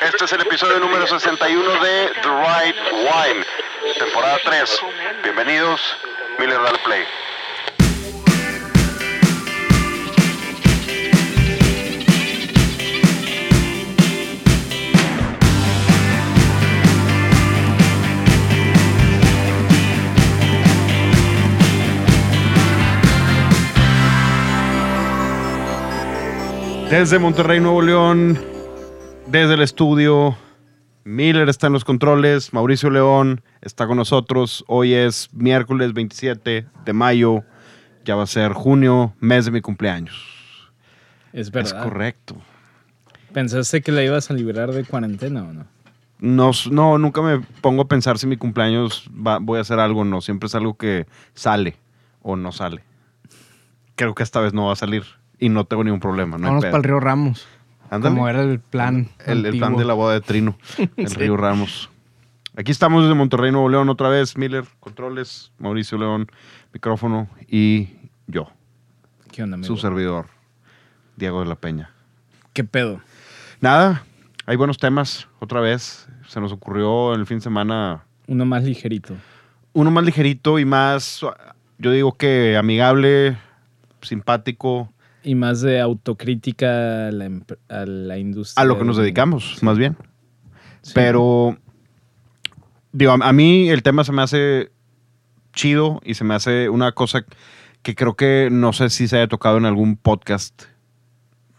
Este es el episodio número 61 de The Right Wine, temporada 3. Bienvenidos, Miller Play. Desde Monterrey, Nuevo León, desde el estudio, Miller está en los controles, Mauricio León está con nosotros. Hoy es miércoles 27 de mayo, ya va a ser junio, mes de mi cumpleaños. Es Es verdad. correcto. ¿Pensaste que la ibas a liberar de cuarentena o no? No, nunca me pongo a pensar si mi cumpleaños va- voy a hacer algo o no. Siempre es algo que sale o no sale. Creo que esta vez no va a salir y no tengo ningún problema. No Vámonos para el río Ramos. Ándale. Como era el plan. El, el plan de la boda de Trino, el Río Ramos. Aquí estamos desde Monterrey, Nuevo León, otra vez. Miller, controles, Mauricio León, micrófono y yo, ¿Qué onda, amigo? su servidor, Diego de la Peña. ¿Qué pedo? Nada, hay buenos temas, otra vez. Se nos ocurrió el fin de semana Uno más ligerito. uno más ligerito y más, yo digo que amigable, simpático, Y más de autocrítica a la, a la industria. a lo que nos dedicamos, más bien. Sí. Pero, digo, a, a mí el tema se me hace chido y se me hace una cosa que creo que no sé si se haya tocado en algún podcast.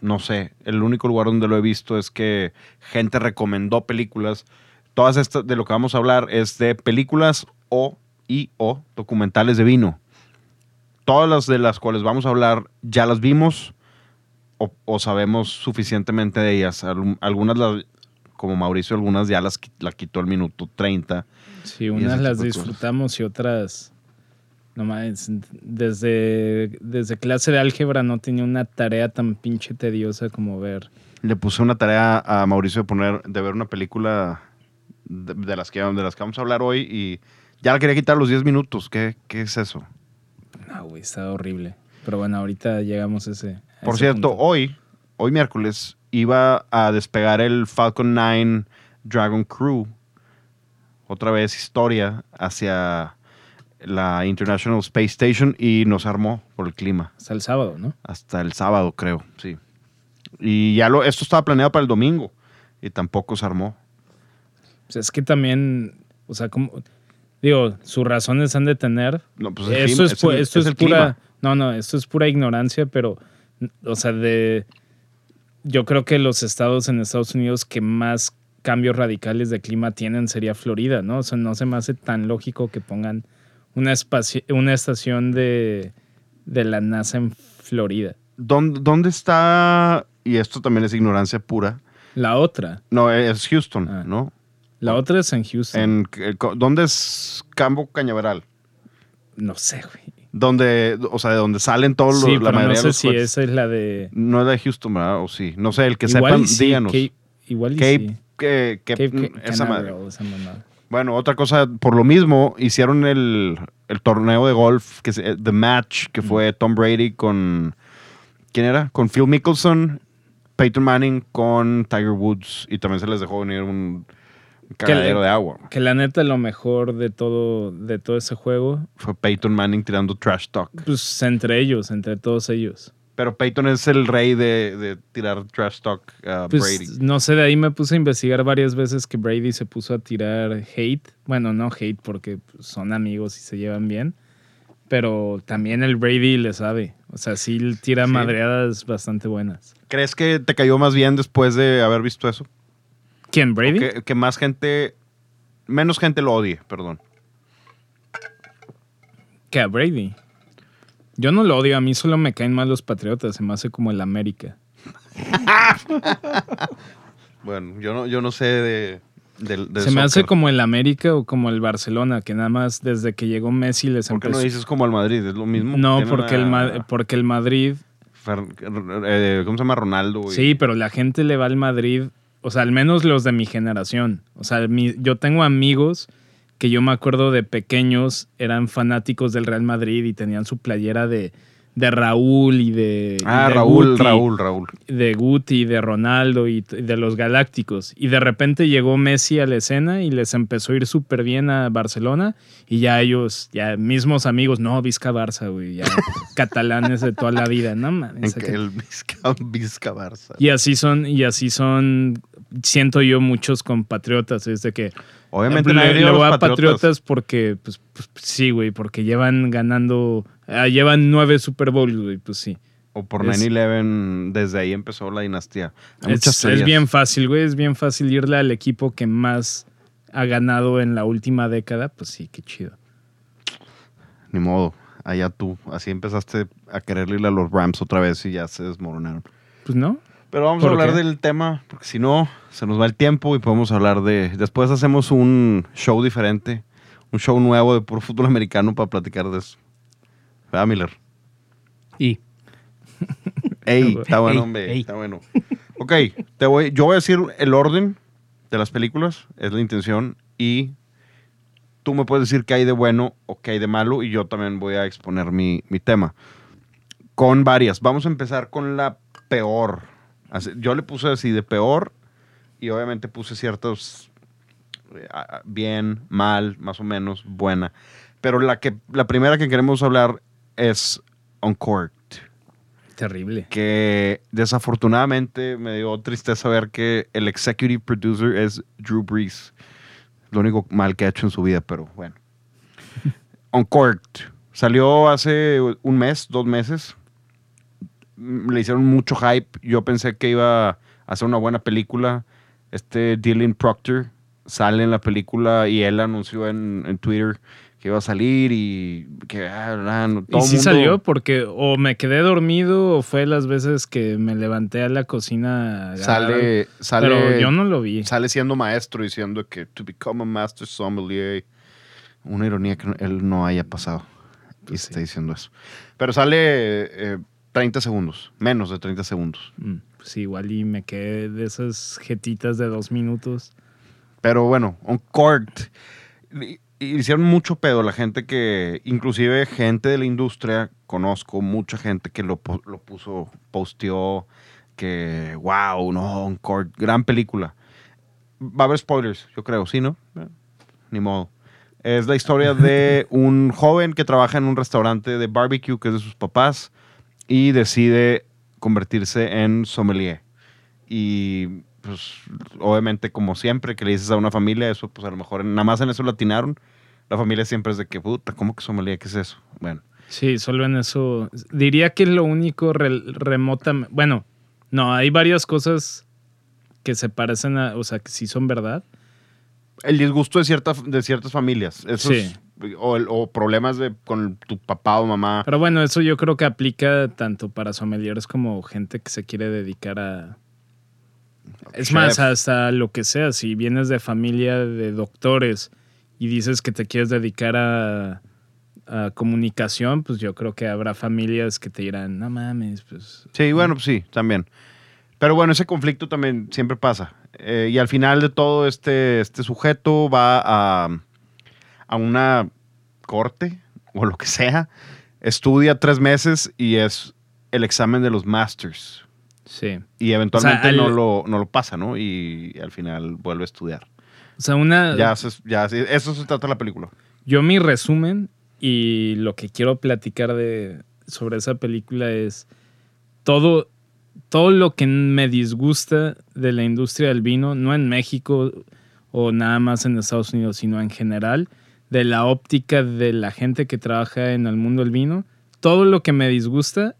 No sé, el único lugar donde lo he visto es que gente recomendó películas. Todas estas de lo que vamos a hablar es de películas o y o documentales de vino. Todas las de las cuales vamos a hablar ya las vimos o, o sabemos suficientemente de ellas. Algunas, las- como Mauricio, algunas ya las la quitó el minuto 30. Sí, unas las cosas. disfrutamos y otras. No mames, desde, desde clase de álgebra no tenía una tarea tan pinche tediosa como ver. Le puse una tarea a Mauricio de poner, de ver una película de, de las, que, de las que vamos a hablar hoy y ya la quería quitar los 10 minutos. ¿Qué, qué es eso? Güey, está horrible. Pero bueno, ahorita llegamos a ese. a Por ese cierto, punto. hoy, hoy miércoles, iba a despegar el Falcon 9 Dragon Crew. Otra vez historia hacia la International Space Station y nos armó por el clima. Hasta el sábado, ¿no? Hasta el sábado, creo, sí. Y ya lo, esto estaba planeado para el domingo y tampoco se armó. Pues es que también, o sea, como. Digo, sus razones han de tener. No, pues Esto clima- es, es pu- el- esto es el pura. clima. No, no, esto es pura ignorancia, pero. O sea, de. Yo creo que los estados en Estados Unidos que más cambios radicales de clima tienen sería Florida, ¿no? O sea, no se me hace tan lógico que pongan una, espaci- una estación de, de la NASA en Florida. ¿Dónde, dónde está? Y esto también es ignorancia pura. La otra, No, es Houston, Ah. ¿no? La otra es en Houston. En, eh, ¿Dónde es Campo Cañaveral? no sé, güey. Donde, o sea, de donde salen todos los, Sí, la pero no mayoría de sé los si cohetes. esa es la de. No es de Houston, ¿verdad? O sí. No sé, el que igual sepan, sí, díganos. Cape- igual y Cape, sí. Cape Ca- esa madre. Canaveral, esa mamada. Bueno, otra cosa, por lo mismo, hicieron el, el torneo de golf, que se- The Match, que fue Tom Brady con. ¿Quién era? Con Phil Mickelson, Peyton Manning con Tiger Woods, y también se les dejó venir un cagadero de agua. Que la neta lo mejor de todo, de todo ese juego, Fue Peyton Manning tirando trash talk. pues entre ellos, entre todos ellos. Pero Peyton es el rey de, de tirar trash talk a Pues Brady. no sé, de ahí me puse a investigar varias veces que Brady se puso a tirar hate. Bueno, no hate porque son amigos y se llevan bien. Pero también el Brady le sabe. O sea, sí tira Sí. madreadas bastante buenas. ¿Crees que te cayó más bien después de haber visto eso? ¿Quién, Brady? Que, que más gente, menos gente lo odie, perdón. Que a Brady. Yo no lo odio, a mí solo me caen mal los patriotas, se me hace como el América. Bueno, yo no, yo no sé de, del- se me hace como el América o como el Barcelona, que nada más desde que llegó Messi les ¿Por qué no empezó. dices como al Madrid? ¿Es lo mismo? No, porque, el, Ma- porque el Madrid. Fer- eh, ¿Cómo se llama? Ronaldo. y- Sí, pero la gente le va al Madrid. O sea, al menos los de mi generación. O sea, mi- yo tengo amigos que yo me acuerdo de pequeños eran fanáticos del Real Madrid y tenían su playera de, de Raúl y de. y Ah, de Raúl, Guti, Raúl, Raúl. De Guti, de Ronaldo y de los Galácticos. Y de repente llegó Messi a la escena y les empezó a ir súper bien a Barcelona. Y ya ellos, ya mismos amigos, no, Vizca Barça, güey. Ya catalanes de toda la vida. No En mames. el Vizca, Vizca Barça. Y así son, y así son, siento yo, muchos compatriotas. Es de que Obviamente le, nadie le a voy a patriotas porque, pues, pues, sí, güey, porque llevan ganando, ah, llevan nueve Super Bowls, güey, pues sí. O por Es- 9-11, desde ahí empezó la dinastía. Hay Es, bien fácil, güey, es bien fácil irle al equipo que más ha ganado en la última década, pues sí, qué chido. Ni modo. Allá tú. Así empezaste a quererle ir a los Rams otra vez y ya se desmoronaron. Pues no, Pero vamos a ¿Por hablar qué? del tema, porque si no, se nos va el tiempo y podemos hablar de... Después hacemos un show diferente, un show nuevo de puro fútbol americano para platicar de eso. ¿Verdad, Miller? Y Ey, está bueno, Ey, hombre, ey. está bueno. Ok, te voy, yo voy a decir el orden de las películas, es la intención, y tú me puedes decir qué hay de bueno o qué hay de malo, y yo también voy a exponer mi, mi tema. Con varias. Vamos a empezar con la peor. Yo le puse así de peor, y obviamente puse ciertos eh, bien, mal, más o menos, buena. Pero la, que, la primera que queremos hablar es Uncorked terrible. que desafortunadamente me dio tristeza ver que el executive producer es Drew Brees. Lo único mal que ha hecho en su vida, pero bueno. Uncorked. Salió hace un mes, dos meses. Le hicieron mucho hype. Yo pensé que iba a hacer una buena película. Este Dylan Proctor sale en la película y él anunció en, en Twitter que iba a salir y que ah, no, todo y sí mundo- salió porque o me quedé dormido o fue las veces que me levanté a la cocina. a agarrar- Sale, sale, Pero yo no lo vi. sale siendo maestro diciendo que to become a master sommelier. Una ironía que él no haya pasado. y Pues está sí. diciendo eso. Pero sale eh, 30 segundos, menos de 30 segundos. Mm, Pues igual y me quedé de esas jetitas de dos minutos. Pero bueno. Y- y Hicieron mucho pedo la gente que, inclusive gente de la industria, conozco mucha gente que lo, lo puso, posteó, que wow, no, Uncorked, gran película. Va a haber spoilers, yo creo, ¿sí, no? Eh, Ni modo. Es la historia de un joven que trabaja en un restaurante de barbecue que es de sus papás y decide convertirse en sommelier. Y pues obviamente como siempre que le dices a una familia eso, pues a lo mejor nada más en eso latinaron. La familia siempre es de que, puta, ¿cómo que sommelier? ¿Qué es eso? Bueno, Sí, solo en eso. Diría que es lo único remota. Bueno, no, hay varias cosas que se parecen a, o sea, que sí son verdad. el disgusto de, cierta, de ciertas familias. Eso Sí. es- o, problemas de, con tu papá o mamá. Pero bueno, eso yo creo que aplica tanto para sommeliers como gente que se quiere dedicar a. Es Chef. más, hasta lo que sea. Si vienes de familia de doctores y dices que te quieres dedicar a, a comunicación, pues yo creo que habrá familias que te dirán, no mames, pues. Sí, bueno, pues sí, también. Pero bueno, ese conflicto también siempre pasa. Eh, y al final de todo, este, este sujeto va a, a una corte o lo que sea, estudia tres meses y es el examen de los masters. Sí. Y eventualmente al- no, lo, no lo pasa, ¿no? Y al final vuelve a estudiar. O sea, una. Ya, eso se trata la película. Yo mi resumen y lo que quiero platicar de sobre esa película es todo todo lo que me disgusta de la industria del vino, no en México o nada más en Estados Unidos, sino en general, de la óptica de la gente que trabaja en el mundo del vino, todo lo que me disgusta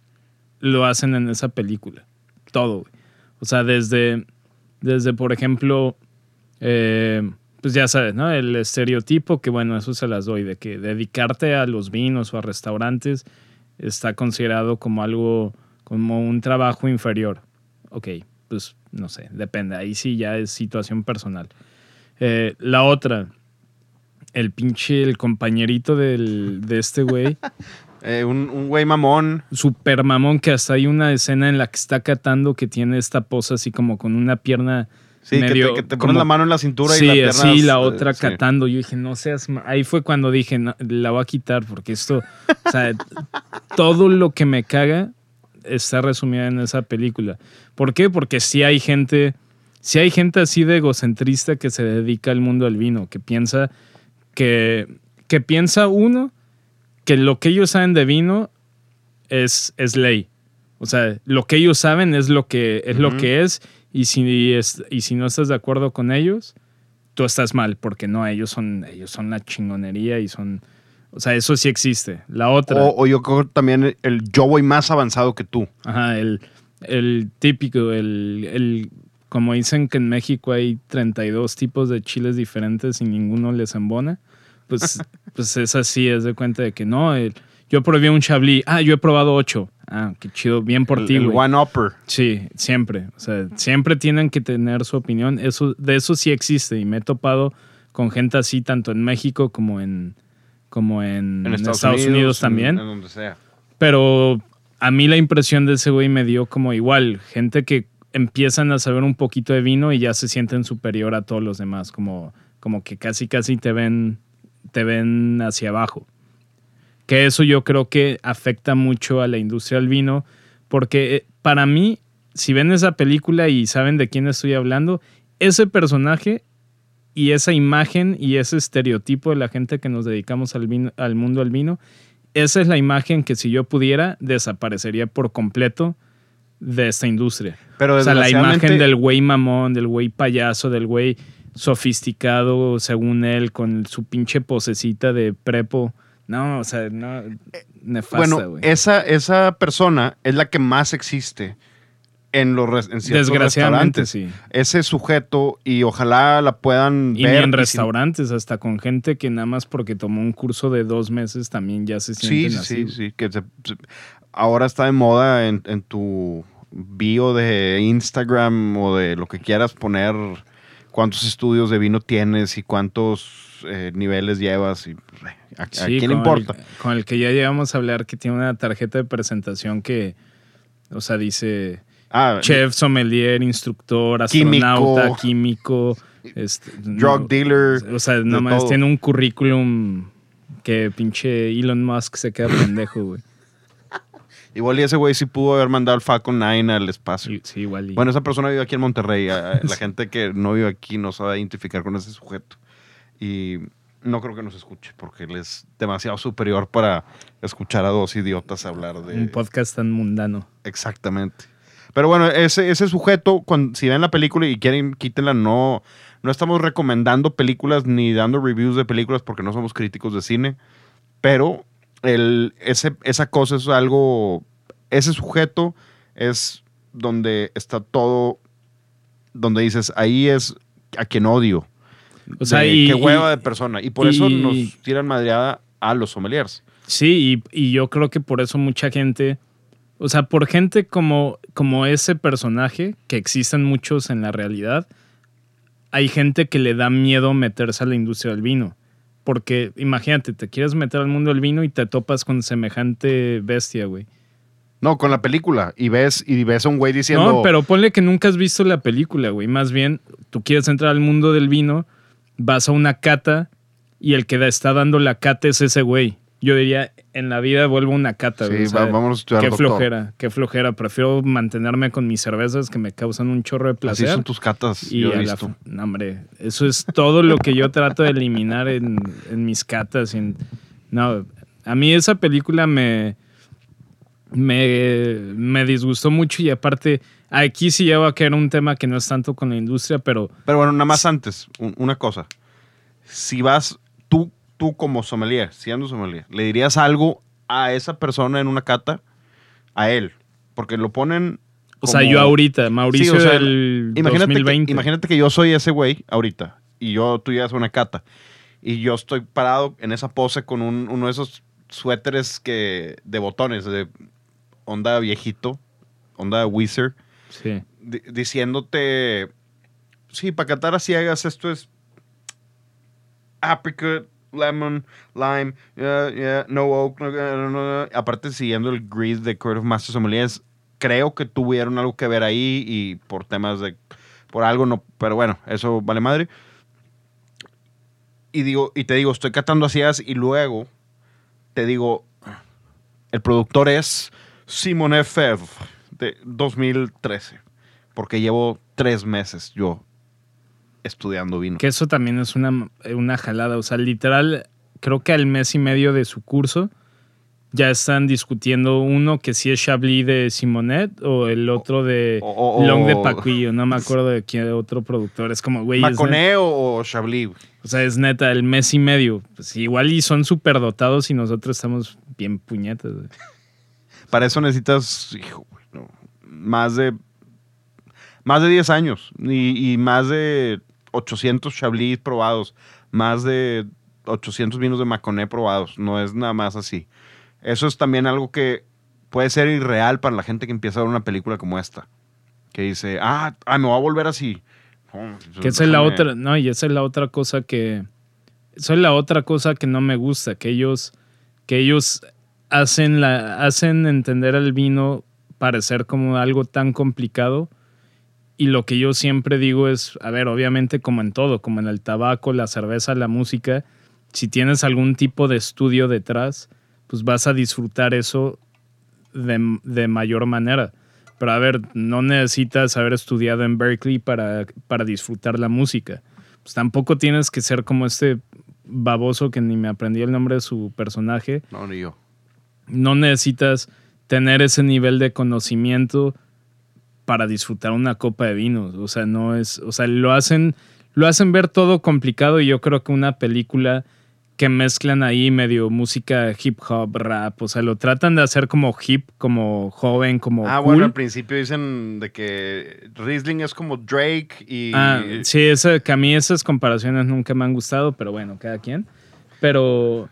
lo hacen en esa película. Todo. O sea, desde, desde por ejemplo, eh, pues ya sabes, ¿no? El estereotipo, que bueno, eso se las doy, de que dedicarte a los vinos o a restaurantes está considerado como algo, como un trabajo inferior. Ok, pues no sé, depende, ahí sí ya es situación personal. Eh, la otra, el pinche, el compañerito del, de este güey, Eh, un, un güey mamón. super mamón, que hasta hay una escena en la que está catando que tiene esta posa así como con una pierna Sí, que medio te, que te pones la mano en la cintura sí, y la pierna. así, la eh, otra sí. catando. Yo dije, no seas. ma-". Ahí fue cuando dije, "No, la voy a quitar porque esto. O sea, todo lo que me caga está resumido en esa película. ¿Por qué? Porque sí hay gente. Sí hay gente así de egocentrista que se dedica al mundo del vino, que piensa que, que piensa uno que lo que ellos saben de vino es, es ley. O sea, lo que ellos saben es lo que es, lo Ujú. que es y si, es, y si no estás de acuerdo con ellos, tú estás mal, porque no, ellos son, ellos son la chingonería y son... O sea, eso sí existe. La otra... O, o yo creo también el yo voy más avanzado que tú. Ajá, el, el típico, el, el, como dicen que en México hay 32 tipos de chiles diferentes y ninguno les embona, pues, pues es así, es de cuenta de que no, el- yo probé un chablis, ah, yo he probado ocho, ah, qué chido, bien por ti, el one upper. Sí, siempre, o sea, siempre tienen que tener su opinión, eso, de eso sí existe y me he topado con gente así tanto en México como en, como en, En Estados, Estados Unidos, también. En, donde sea. Pero a mí la impresión de ese güey me dio como igual, gente que empiezan a saber un poquito de vino y ya se sienten superior a todos los demás, como, como que casi casi te ven, te ven hacia abajo. Que eso yo creo que afecta mucho a la industria del vino, porque eh, para mí, si ven esa película y saben de quién estoy hablando, ese personaje y esa imagen y ese estereotipo de la gente que nos dedicamos al, vino- al mundo del vino, esa es la imagen que si yo pudiera desaparecería por completo de esta industria. Pero O sea, la imagen del güey mamón, del güey payaso, del güey sofisticado, según él, con su pinche posecita de prepo. No, o sea, no, nefasta, Bueno, esa, esa persona es la que más existe en los en ciertos Desgraciadamente, restaurantes. sí. Ese sujeto, y ojalá la puedan Y ver. en restaurantes, hasta con gente que nada más porque tomó un curso de dos meses también ya se sienten sí, así. sí, sí, que se- ahora está de moda en, en tu bio de Instagram o de lo que quieras poner cuántos estudios de vino tienes y cuántos eh, niveles llevas y pues, a, quién le importa. El, con el que ya llegamos a hablar que tiene una tarjeta de presentación que, o sea, dice Ah, chef, sommelier, instructor, Químico. astronauta, químico, este, drug no, dealer. O sea, nomás tiene un currículum que pinche Elon Musk se queda pendejo, güey. Igual y ese güey sí pudo haber mandado el Falcon 9 al espacio. Sí, sí, igual. y- Bueno, esa persona vive aquí en Monterrey. La gente que no vive aquí no sabe identificar con ese sujeto. Y no creo que nos escuche porque él es demasiado superior para escuchar a dos idiotas hablar de... un podcast tan mundano. Exactamente. Pero bueno, ese, ese sujeto, cuando, si ven la película y quieren, quítenla. No, no estamos recomendando películas ni dando reviews de películas porque no somos críticos de cine. Pero el, ese, esa cosa es algo. Ese sujeto es donde está todo. Donde dices, ahí es a quien odio. O sea, De y- qué hueva y- de persona. Y por eso nos tiran madreada a los sommeliers. Sí, y, y yo creo que por eso mucha gente, o sea, por gente como, como ese personaje, que existen muchos en la realidad, hay gente que le da miedo meterse a la industria del vino. Porque imagínate, te quieres meter al mundo del vino y te topas con semejante bestia, güey. No, con la película. Y ves, y ves a un güey diciendo. No, pero ponle que nunca has visto la película, güey. Más bien, tú quieres entrar al mundo del vino, vas a una cata y el que está dando la cata es ese güey. Yo diría, en la vida vuelvo una cata, Sí. O sea, va- vámonos a estudiar, Qué doctor. flojera, qué flojera. Prefiero mantenerme con mis cervezas que me causan un chorro de Así placer. son tus catas. y yo he la visto. no, hombre, eso es todo lo que yo trato de eliminar en, en mis catas. en- no, a mí esa película me, me, me disgustó mucho y aparte, aquí sí ya va a caer un tema que no es tanto con la industria, pero Pero bueno, nada más antes, un- una cosa. Si vas, tú, como sommelier, siendo sommelier, ¿le dirías algo a esa persona en una cata? A él. Porque lo ponen. o sea, yo ahorita, Mauricio Sí, o sea, del imagínate 2020. Que, imagínate que yo soy ese güey ahorita y yo, tú llegas a una cata y yo estoy parado en esa pose con un- uno de esos suéteres que, de botones, de onda viejito, onda Wizard. Sí. di- diciéndote, sí, para catar a ciegas esto es apricot, lemon, lime, yeah, yeah, no oak, no, no, aparte siguiendo el grid de Court of Master Sommeliers, creo que tuvieron algo que ver ahí y por temas de por algo no, pero bueno, eso vale madre. Y digo, y te digo, estoy catando así y luego te digo, el productor es Simone Fevre de 2013, porque llevo tres meses yo estudiando vino. Que eso también es una, una jalada, o sea, literal, creo que al mes y medio de su curso ya están discutiendo uno que si es Chablis de Simonet o el otro de Long de Pacuillo, no me acuerdo de quién otro productor, es como, güey, ¿Maconé o, Chablis? O sea, es neta, el mes y medio. Pues igual y son súper dotados y nosotros estamos bien puñetas. güey. Para eso necesitas, hijo, güey, no, más de más de 10 años y, y más de 800 Chablis probados, más de 800 vinos de Maconé probados. No es nada más así. Eso es también algo que puede ser irreal para la gente que empieza a ver una película como esta. Que dice, ah, ah me voy a volver así. Que esa es la otra, no, y esa es la otra cosa que. Esa es la otra cosa que no me gusta, que ellos, que ellos hacen la, hacen entender el vino parecer como algo tan complicado. Y lo que yo siempre digo es, a ver, obviamente como en todo, como en el tabaco, la cerveza, la música, si tienes algún tipo de estudio detrás, pues vas a disfrutar eso de, de mayor manera. Pero a ver, no necesitas haber estudiado en Berkeley para, para disfrutar la música. Pues tampoco tienes que ser como este baboso que ni me aprendí el nombre de su personaje. No, ni yo. No necesitas tener ese nivel de conocimiento para disfrutar una copa de vinos. O sea, no es. O sea, lo hacen, lo hacen ver todo complicado y yo creo que una película que mezclan ahí medio música hip hop, rap, o sea, lo tratan de hacer como hip, como joven, como Ah, cool. bueno, al principio dicen de que Riesling es como Drake y... Ah, sí, ese, que a mí esas comparaciones nunca me han gustado, pero bueno, cada quien. Pero,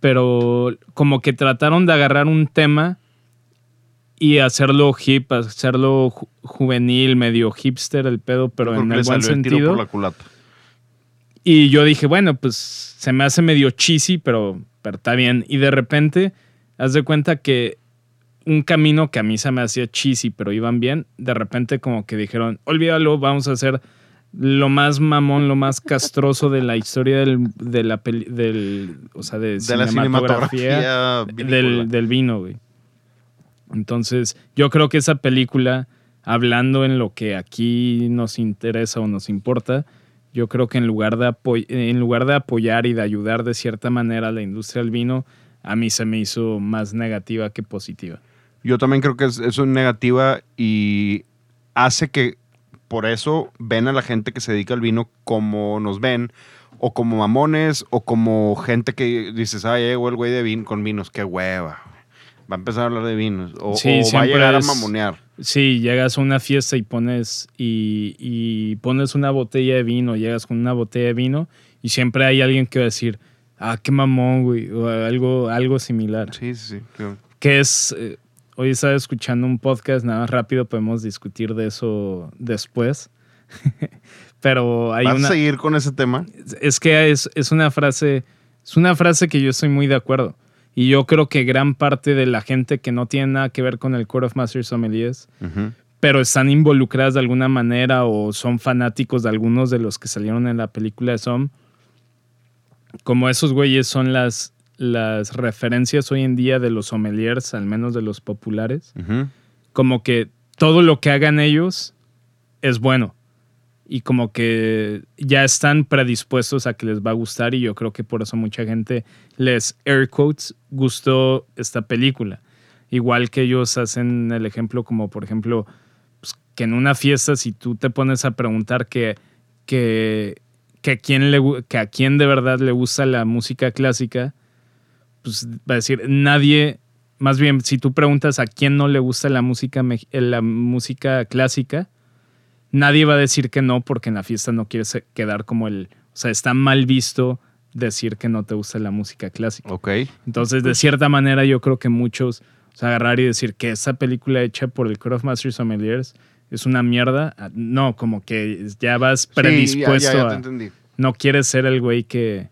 pero como que trataron de agarrar un tema y hacerlo hip, hacerlo ju- juvenil, medio hipster el pedo, pero en el buen salió el tiro sentido. por la culata. Y yo dije, bueno, pues se me hace medio cheesy, pero, pero está bien. Y de repente, haz de cuenta que un camino que a mí se me hacía cheesy, pero iban bien, de repente como que dijeron, olvídalo, vamos a hacer lo más mamón, lo más castroso de la historia del, de la peli- del, o sea, de, De la cinematografía cinematografía del, del vino, güey. Entonces, yo creo que esa película, hablando en lo que aquí nos interesa o nos importa, yo creo que en lugar de, de apoyar y de ayudar de cierta manera a la industria del vino, a mí se me hizo más negativa que positiva. Yo también creo que es, es negativa y hace que por eso ven a la gente que se dedica al vino como nos ven, o como mamones, o como gente que dices, ah, llegó el güey de vino con vinos, qué hueva. Va a empezar a hablar de vinos. O, Sí, o va a llegar es- a mamonear. Sí, llegas a una fiesta y pones y, y pones una botella de vino, llegas con una botella de vino y siempre hay alguien que va a decir, ah, qué mamón, güey, o algo, algo similar. Sí, sí, sí. sí. Que es, eh, hoy estaba escuchando un podcast, nada más rápido podemos discutir de eso después. Pero hay ¿Vas una... a seguir con ese tema? Es que es, es una frase, es una frase que yo estoy muy de acuerdo. Y yo creo que gran parte de la gente que no tiene nada que ver con el Court of Masters Sommeliers, pero están involucradas de alguna manera o son fanáticos de algunos de los que salieron en la película de Som, como esos güeyes son las, las referencias hoy en día de los sommeliers, al menos de los populares, como que todo lo que hagan ellos es bueno. Y como que ya están predispuestos a que les va a gustar y yo creo que por eso mucha gente les, air quotes, gustó esta película. Igual que ellos hacen el ejemplo como por ejemplo pues, que en una fiesta si tú te pones a preguntar que, que, que, a quién le, que a quién de verdad le gusta la música clásica, pues va a decir nadie, más bien si tú preguntas a quién no le gusta la música, eh, la música clásica, nadie va a decir que no porque en la fiesta no quieres quedar como el, o sea, está mal visto decir que no te gusta la música clásica. Ok. Entonces, de cierta manera, yo creo que muchos, o sea, agarrar y decir que esa película hecha por el Masters Sommeliers es una mierda, ah, no, como que ya vas Sí, ya- predispuesto ya, ya te a... entendí. No quieres ser el güey que,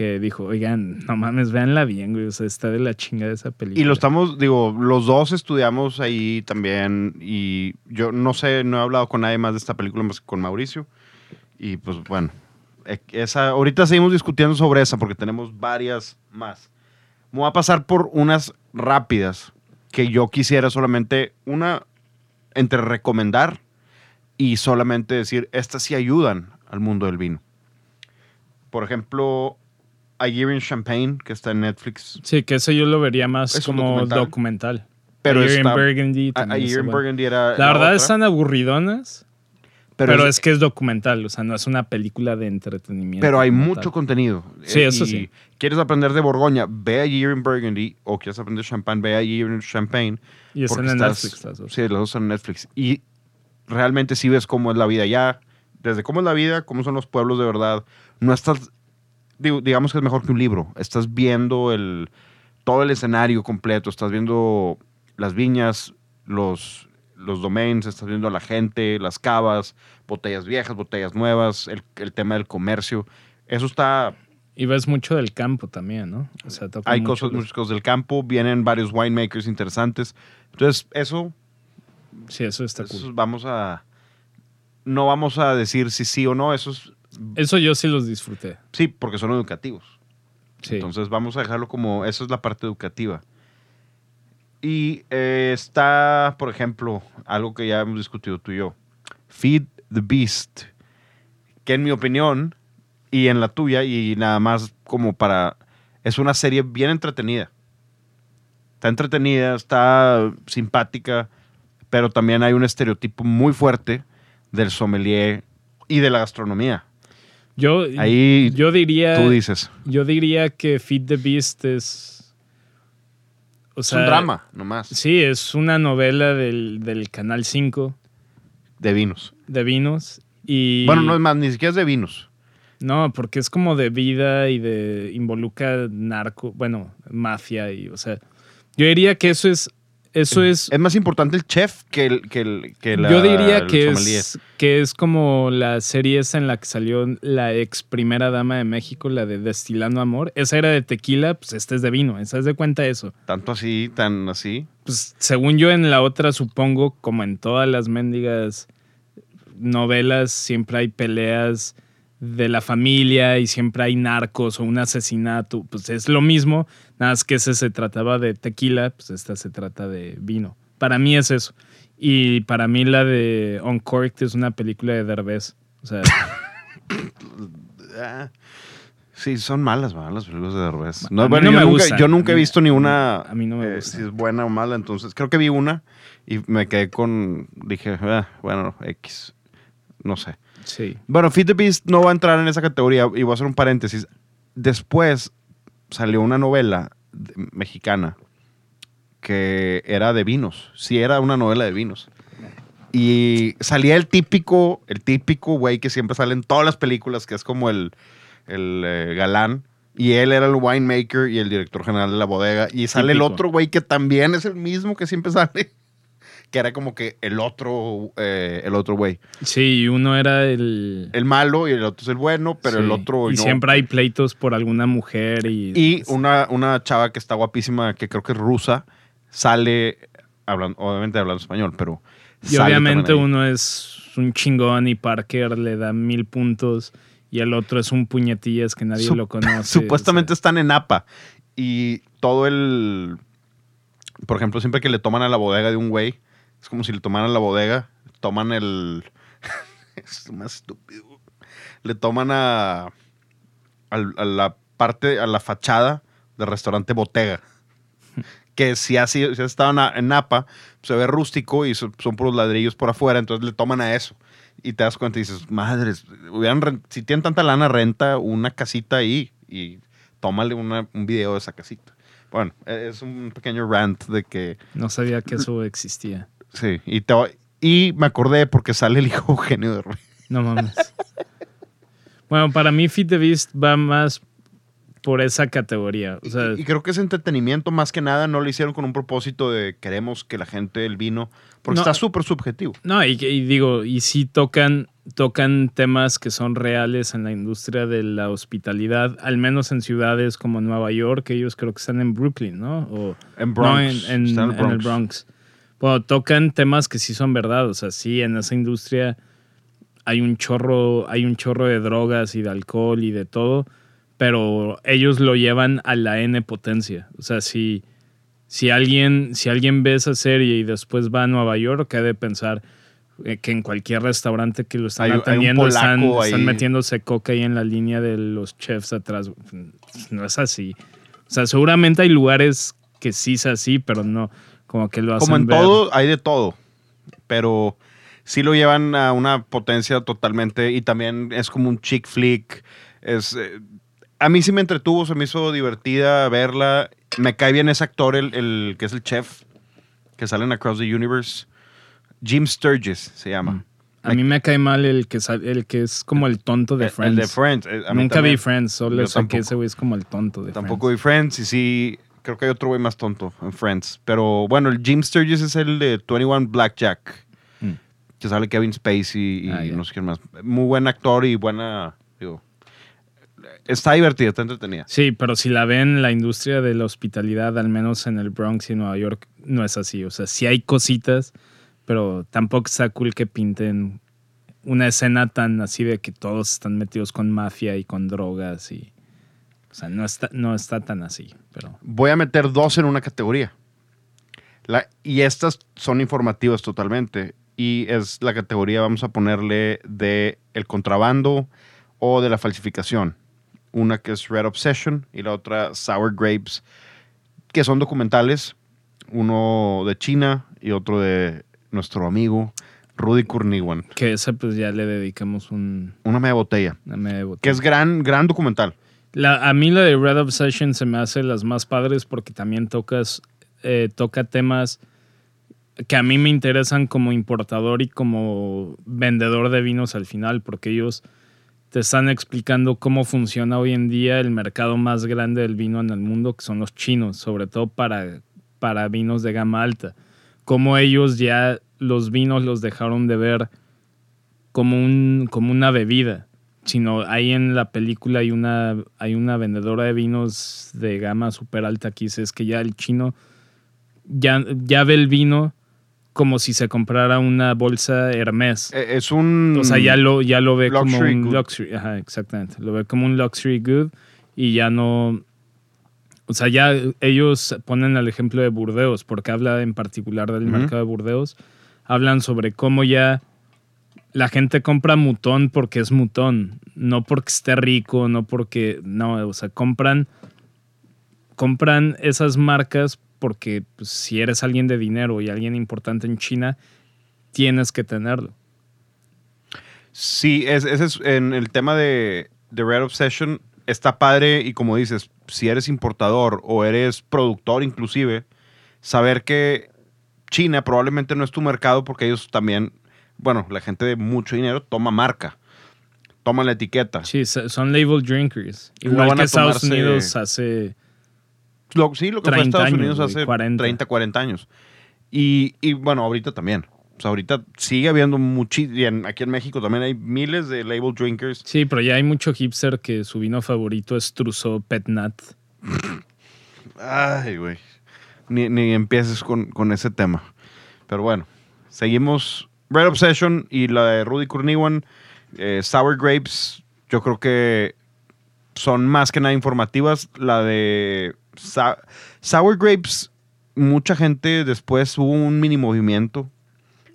que dijo, oigan, no mames, véanla bien, güey. O sea, está de la chingada esa película. Y lo estamos, digo, los dos estudiamos ahí también y yo no sé, no he hablado con nadie más de esta película más que con Mauricio. Y pues bueno, e- esa, ahorita seguimos discutiendo sobre esa porque tenemos varias más. Me voy a pasar por unas rápidas que yo quisiera solamente, una, entre recomendar y solamente decir, estas sí ayudan al mundo del vino. Por ejemplo, A Year in Champagne, que está en Netflix. Sí, que eso yo lo vería más Es como documental. documental. Pero A Year in está- Burgundy. A, A Year in bueno. Burgundy era. La verdad otra, están aburridonas, pero, pero, es, que es documental, o sea, no es una película de entretenimiento. pero hay mucho tal. contenido. Sí, Eh, eso sí. Quieres aprender de Borgoña, ve a Year in Burgundy. O quieres aprender champán, ve a Year in Champagne. Y están en estás- Netflix las dos. Sí, los dos están en Netflix. Y realmente sí ves cómo es la vida ya. Desde cómo es la vida, cómo son los pueblos de verdad. No estás. Digo, digamos que es mejor que un libro. Estás viendo el, todo el escenario completo. Estás viendo las viñas, los, los domains, estás viendo a la gente, las cavas, botellas viejas, botellas nuevas, el, el tema del comercio. Eso está. Y ves mucho del campo también, ¿no? O sea, toca Hay mucho cosas, muchas cosas del campo. Vienen varios winemakers interesantes. Entonces, eso Sí, eso está Eso cool. vamos a. No vamos a decir si sí o no. Eso es. Eso yo sí los disfruté. Sí, porque son educativos. Sí. Entonces vamos a dejarlo como. Eso es la parte educativa. Y eh, está, por ejemplo, algo que ya hemos discutido tú y yo: Feed the Beast. Que en mi opinión, y en la tuya, y nada más como para. Es una serie bien entretenida. Está entretenida, está simpática, pero también hay un estereotipo muy fuerte del sommelier y de la gastronomía. Yo, Ahí yo diría. Tú dices. Yo diría que Feed the Beast es. O Es un drama, nomás. Sí, es una novela del, del Canal 5 De vinos. de vinos. Y, Bueno, no es más, ni siquiera es de vinos. No, porque es como de vida y de involucra narco, bueno, mafia y, o sea, yo diría que eso es, eso es, Es más importante el chef que el que el que la- yo diría que sommelier. es, que es como la serie esa en la que salió la ex primera dama de México, la de Destilando Amor. Esa era de tequila, pues esta es de vino, ¿estás de cuenta eso? Tanto así, tan así. Pues según yo en la otra supongo, como en todas las mendigas novelas, siempre hay peleas de la familia y siempre hay narcos o un asesinato. Pues es lo mismo, nada más que ese se trataba de tequila, pues esta se trata de vino. Para mí es eso. Y para mí la de Uncorked es una película de Derbez. O sea, Sí, son malas, malas las películas de Derbez. No, bueno, no yo, me nunca, gustan. yo nunca he visto ni una. a mí no me eh, gusta. si es buena o mala, entonces creo que vi una y me quedé con. Dije, ah, bueno, X. No sé. Sí. Bueno, Feed the Beast no va a entrar en esa categoría y voy a hacer un paréntesis. Después salió una novela mexicana que era de vinos. Sí, era una novela de vinos. Y salía el típico, el típico güey que siempre sale en todas las películas, que es como el, el eh, galán. Y él era el winemaker y el director general de la bodega. Y sale el otro güey que también es el mismo que siempre sale. Que era como que el otro, eh, el otro güey. Sí, y uno era el... El malo y el otro es el bueno, pero el otro Y no. siempre hay pleitos por alguna mujer y... Y una, una chava que está guapísima, que creo que es rusa, sale, hablando, obviamente hablando español, pero. Y obviamente uno es un chingón y Parker le da mil puntos y el otro es un puñetillas que nadie Sup- lo conoce. Supuestamente o están en APA. Y todo el. Por ejemplo, siempre que le toman a la bodega de un güey, es como si le tomaran la bodega, toman el. es más estúpido. Le toman a. al- a la parte, a la fachada del restaurante Botega. Que si así si estaban en Napa, se ve rústico y son, puros ladrillos por afuera, entonces le toman a eso. Y te das cuenta y dices, madres, hubieran si tienen tanta lana, renta una casita ahí y tómale una- un video de esa casita. Bueno, e- es un pequeño rant de que, no sabía que eso existía. Sí, y, te, y me acordé porque sale el hijo Eugenio de Ruiz. No mames. bueno, para mí Fit the Beast va más por esa categoría. O sea, y, y creo que es entretenimiento más que nada, no lo hicieron con un propósito de queremos que la gente el vino, porque No. está súper subjetivo. no, y, y digo, y sí tocan, tocan temas que son reales en la industria de la hospitalidad, al menos en ciudades como Nueva York, ellos creo que están en Brooklyn, ¿no? O, En no, Bronx. en, en- está en el en el Bronx. Bueno, tocan temas que sí son verdad. O sea, sí, en esa industria hay un chorro, hay un chorro de drogas y de alcohol y de todo, pero ellos lo llevan a la N potencia. O sea, si, si alguien, si alguien ve esa serie y después va a Nueva York, ha de pensar eh, que en cualquier restaurante que lo están Hay- atendiendo están, están metiéndose coca ahí en la línea de los chefs atrás. No es así. O sea, seguramente hay lugares que sí es así, pero no, como que lo hacen Como en ver. todo, hay de todo. Pero sí lo llevan a una potencia totalmente. Y también es como un chick flick. Es, eh, a mí sí me entretuvo, se me hizo divertida verla. Me cae bien ese actor, el, el que es el chef, que sale en Across the Universe. Jim Sturgis se llama. A mí me cae mal el que, el que es como el tonto de El- Friends. El de Friends. eh, Nunca también. vi Friends, solo sé que tampoco. ese güey es como el tonto de Tampoco Friends. vi Friends y sí, creo que hay otro güey más tonto en Friends. Pero bueno, el Jim Sturgis es el de 21 Blackjack, Mm. que sale Kevin Spacey y Ah, no sé quién más. Muy buen actor y buena, digo, está divertida, está entretenida. Sí, pero si la ven en la industria de la hospitalidad, al menos en el Bronx y Nueva York, no es así. O sea, sí hay cositas, pero tampoco está cool que pinten una escena tan así de que todos están metidos con mafia y con drogas y... O sea, no está, no está tan así, pero... Voy a meter dos en una categoría. La- y estas son informativas totalmente. Y es la categoría, vamos a ponerle, de el contrabando o de la falsificación. Una que es Red Obsession y la otra Sour Grapes, que son documentales. Uno de China y otro de nuestro amigo Rudy Kurniwan. Que ese pues ya le dedicamos un... Una media botella. una media botella. Que es gran, gran documental. La- a mí la de Red Obsession se me hace las más padres porque también tocas, eh, toca temas que a mí me interesan como importador y como vendedor de vinos al final, porque ellos te están explicando cómo funciona hoy en día el mercado más grande del vino en el mundo, que son los chinos, sobre todo para, para vinos de gama alta. Cómo ellos ya los vinos los dejaron de ver como, un, como una bebida, sino ahí en la película hay una, hay una vendedora de vinos de gama súper alta que dice es que ya el chino ya, ya ve el vino como si se comprara una bolsa Hermes. Eh, Es un... O sea, ya lo, ya lo ve como un good. luxury. Ajá, exactamente. Lo ve como un luxury good y ya no. O sea, ya ellos ponen el ejemplo de Burdeos, porque habla en particular del mercado de Burdeos. Hablan sobre cómo ya la gente compra mutón porque es mutón, no porque esté rico, no porque. No, o sea, compran. Compran esas marcas porque pues, si eres alguien de dinero y alguien importante en China, tienes que tenerlo. Sí, es- ese es en el tema de, de Red Obsession. Está padre y como dices, si eres importador o eres productor inclusive, saber que China probablemente no es tu mercado porque ellos también, bueno, la gente de mucho dinero toma marca, toma la etiqueta. Sí, so- son label drinkers. No Igual van que a Estados Unidos hace. Lo- sí, lo que fue 30 Estados años, Unidos güey, hace 40. 30, 40 años. Y, y, bueno, ahorita también. O sea, ahorita sigue habiendo muchísimos, aquí en México también hay miles de label drinkers. Sí, pero ya hay mucho hipster que su vino favorito es Trousseau Pet Nat. Ay, güey. Ni, ni empieces con, con ese tema. Pero bueno, seguimos. Red Obsession y la de Rudy Kurniwan, eh, Sour Grapes, yo creo que son más que nada informativas. La de Sa- Sour Grapes, mucha gente después hubo un mini movimiento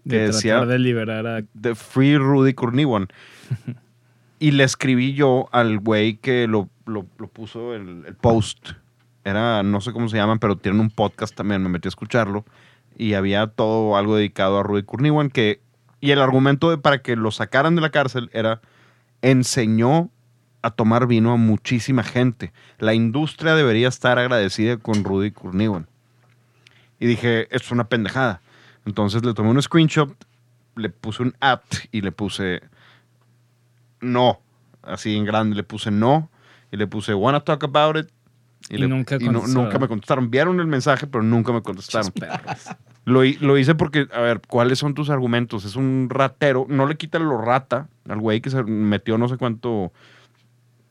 De que decía de liberar a. de Free Rudy Kurniwan. y le escribí yo al güey que lo, lo- lo puso el, el post. Era, no sé cómo se llaman, pero tienen un podcast también, me metí a escucharlo. Y había todo algo dedicado a Rudy Kurniwan que... Y el argumento de, para que lo sacaran de la cárcel era, enseñó a tomar vino a muchísima gente. La industria debería estar agradecida con Rudy Kurniwan. Y dije, esto es una pendejada. Entonces le tomé un screenshot, le puse un at y le puse no. Así en grande le puse no. y le puse, wanna talk about it. Y le- nunca y no- nunca me contestaron. Vieron el mensaje, pero nunca me contestaron. Perros. Lo, lo hice porque, a ver, ¿cuáles son tus argumentos? Es un ratero. No le quita lo rata al güey que se metió no sé cuánto.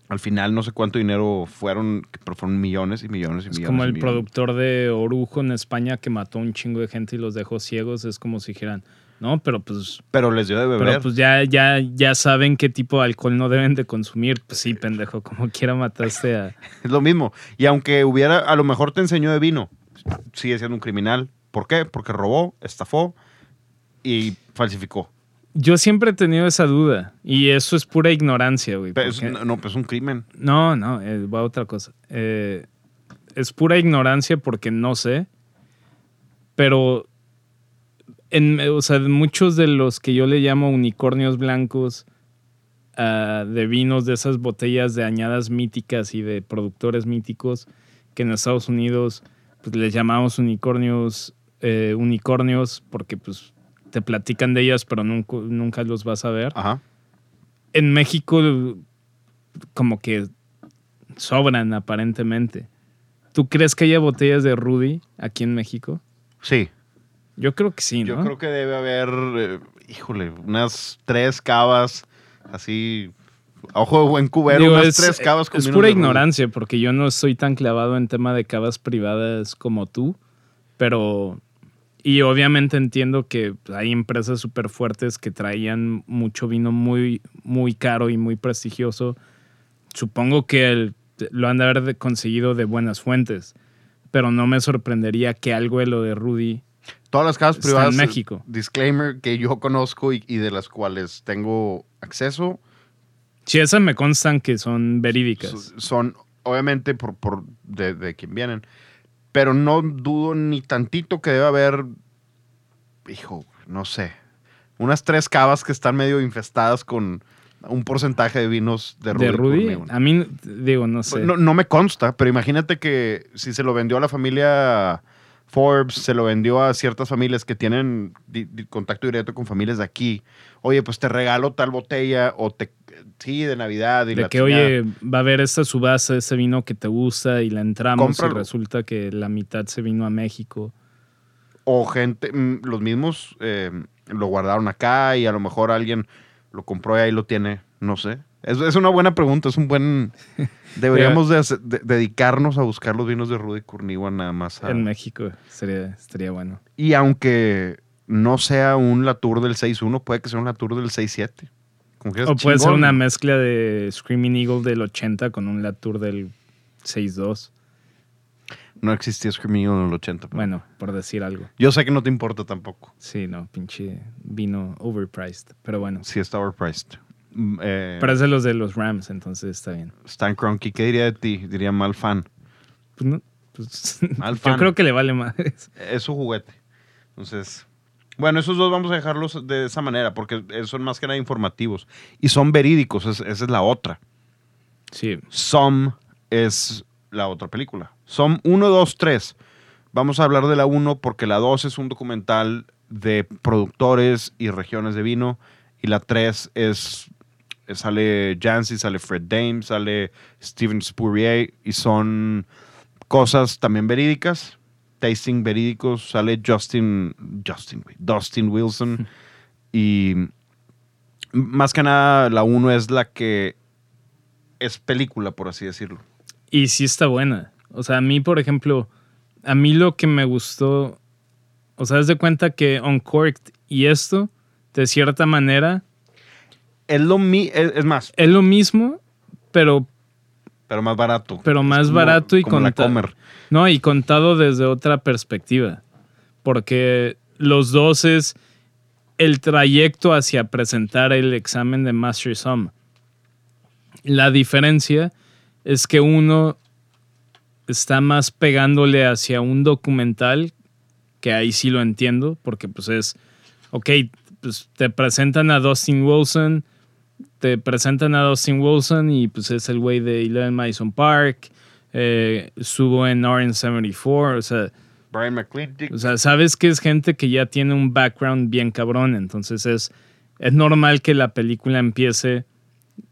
Al final no sé cuánto dinero fueron, pero fueron millones y millones y Es millones. como y el millones. productor de Orujo en España que mató a un chingo de gente y los dejó ciegos. Es como si dijeran, no, pero pues, Pero les dio de beber. pero pues ya, ya, ya saben qué tipo de alcohol no deben de consumir. Pues sí, pendejo, como quiera mataste a... Es lo mismo. Y aunque hubiera, a lo mejor te enseñó de vino, sigue siendo un criminal. ¿Por qué? Porque robó, estafó y falsificó. Yo siempre he tenido esa duda y eso es pura ignorancia, güey. Pero es- porque- no, no, pues es un crimen. No, no, eh, va a otra cosa. Eh, es pura ignorancia porque no sé. Pero, en, o sea, muchos de los que yo le llamo unicornios blancos ah, de vinos, de esas botellas de añadas míticas y de productores míticos, que en Estados Unidos pues, les llamamos unicornios, eh, unicornios porque pues te platican de ellas, pero nunca, nunca los vas a ver Ajá. en México como que sobran aparentemente. ¿Tú crees que haya botellas de Rudy aquí en México? Sí. Yo creo que sí, ¿no? Yo creo que debe haber, eh, híjole, unas tres cavas así. Ojo de buen cubero, Digo, unas es, tres cavas con es pura ignorancia porque yo no estoy tan clavado en tema de cavas privadas como tú, pero y obviamente entiendo que hay empresas súper fuertes que traían mucho vino muy muy caro y muy prestigioso. Supongo que el- lo han de haber conseguido de buenas fuentes, pero no me sorprendería que algo de lo de Rudy Todas las casas Está en privadas. eh, México. Disclaimer que yo conozco y, y de las cuales tengo acceso Si esas me constan que son verídicas. so- son, obviamente, por, por de, de quien vienen. Pero no dudo ni tantito que debe haber, hijo, no sé, unas tres cavas que están medio infestadas con un porcentaje de vinos de Rudy. de Rudy, a mí digo, no sé. No, no me consta, pero imagínate que si se lo vendió a la familia Forbes, se lo vendió a ciertas familias que tienen contacto directo con familias de aquí. Oye, pues te regalo tal botella o te sí de Navidad y de la que, chingada. oye, va a haber esta subasta, ese vino que te gusta y la entramos Cómpralo. y resulta que la mitad se vino a México. o gente, mm, los mismos eh, lo guardaron acá y a lo mejor alguien lo compró y ahí lo tiene, no sé. Es, es una buena pregunta, es un buen... Deberíamos de hacer- de- dedicarnos a buscar los vinos de Rudy Curniwan nada más. a- En México sería, estaría bueno. Y aunque no sea un Latour del 6-1, puede que sea un Latour del 6-7. Como quieras, O puede ser una mezcla de Screaming Eagle del 80 con un Latour del 6-2. No existía Screaming Eagle en el 80. pero- Bueno, por decir algo. Yo sé que no te importa tampoco. Sí, no, pinche vino overpriced. Pero bueno. Sí está overpriced. Mm, eh, de los de los Rams, entonces está bien. Stan Kroenke, ¿qué diría de ti? Diría mal fan. Pues no, pues, Al yo fan. creo que le vale más. Es su juguete. Entonces, bueno, esos dos vamos a dejarlos de esa manera porque son más que nada informativos. Y son verídicos, es- esa es la otra. Sí, Some es la otra película. Some 1, 2, 3. Vamos a hablar de la 1 porque la 2 es un documental de productores y regiones de vino. Y la 3 es. Sale Jancy, sale Fred Dame, sale Steven Spurrier. Y son cosas también verídicas. Tasting verídicos. Sale Justin. Justin, Dustin Wilson. y. Más que nada, la 1 es la que es película, por así decirlo. Y sí está buena. O sea, a mí, por ejemplo, a mí lo que me gustó, o sea, haz de cuenta que Uncorked y esto, de cierta manera, Es lo mi es, es más, es lo mismo, pero, pero más barato. pero más como- barato y contado. No, y contado desde otra perspectiva. Porque los dos es el trayecto hacia presentar el examen de Master Sum. La diferencia es que uno está más pegándole hacia un documental, que ahí sí lo entiendo, porque pues es, ok, pues te presentan a Dustin Wilson, te presentan a Dustin Wilson y pues es el güey de Eleven Madison Park, eh, estuvo en Orange 74, o sea, Brian McClintock. o sea, sabes que es gente que ya tiene un background bien cabrón, entonces es, es normal que la película empiece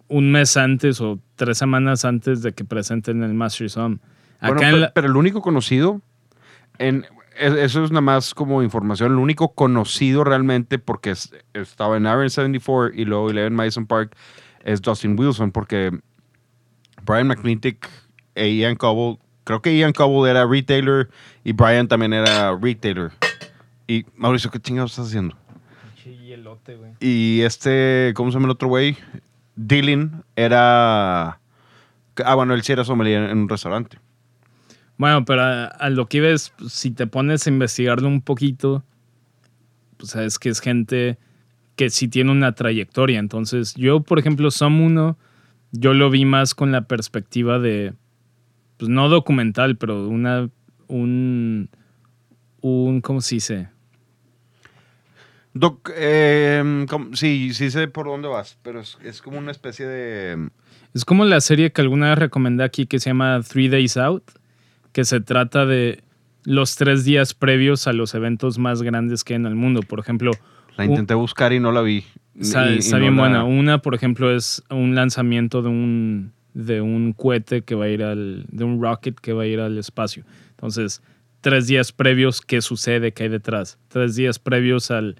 un mes antes o tres semanas antes de que presenten el Masters Home. Acá Bueno, la- pero el único conocido, en, eso es nada más como información, el único conocido realmente porque es- estaba en Aaron 74 y luego 11 Madison Park es Dustin Wilson porque Brian McClintic e Ian Cobble, creo que Ian Cobble era retailer y Brian también era retailer. Y Mauricio, ¿qué chingados estás haciendo? Y este, ¿cómo se llama el otro güey? Dylan era... Ah, bueno, él sí era sommelier en un restaurante. Bueno, pero a, a lo que iba es, pues, si te pones a investigarlo un poquito, pues sabes que es gente que sí tiene una trayectoria. Entonces, yo, por ejemplo, Som 1, yo lo vi más con la perspectiva de, pues no documental, pero una, un, un, ¿cómo se dice? Doc, eh, ¿cómo? sí, sí sé por dónde vas, pero es, es como una especie de... Es como la serie que alguna vez recomendé aquí que se llama Three Days Out, que se trata de los tres días previos a los eventos más grandes que hay en el mundo. Por ejemplo, La un- intenté buscar y no la vi. Está, Y- y está no bien la- buena. Una, por ejemplo, es un lanzamiento de un, de un cohete que va a ir al. de un rocket que va a ir al espacio. Entonces, tres días previos, ¿qué sucede? ¿Qué hay detrás? Tres días previos al.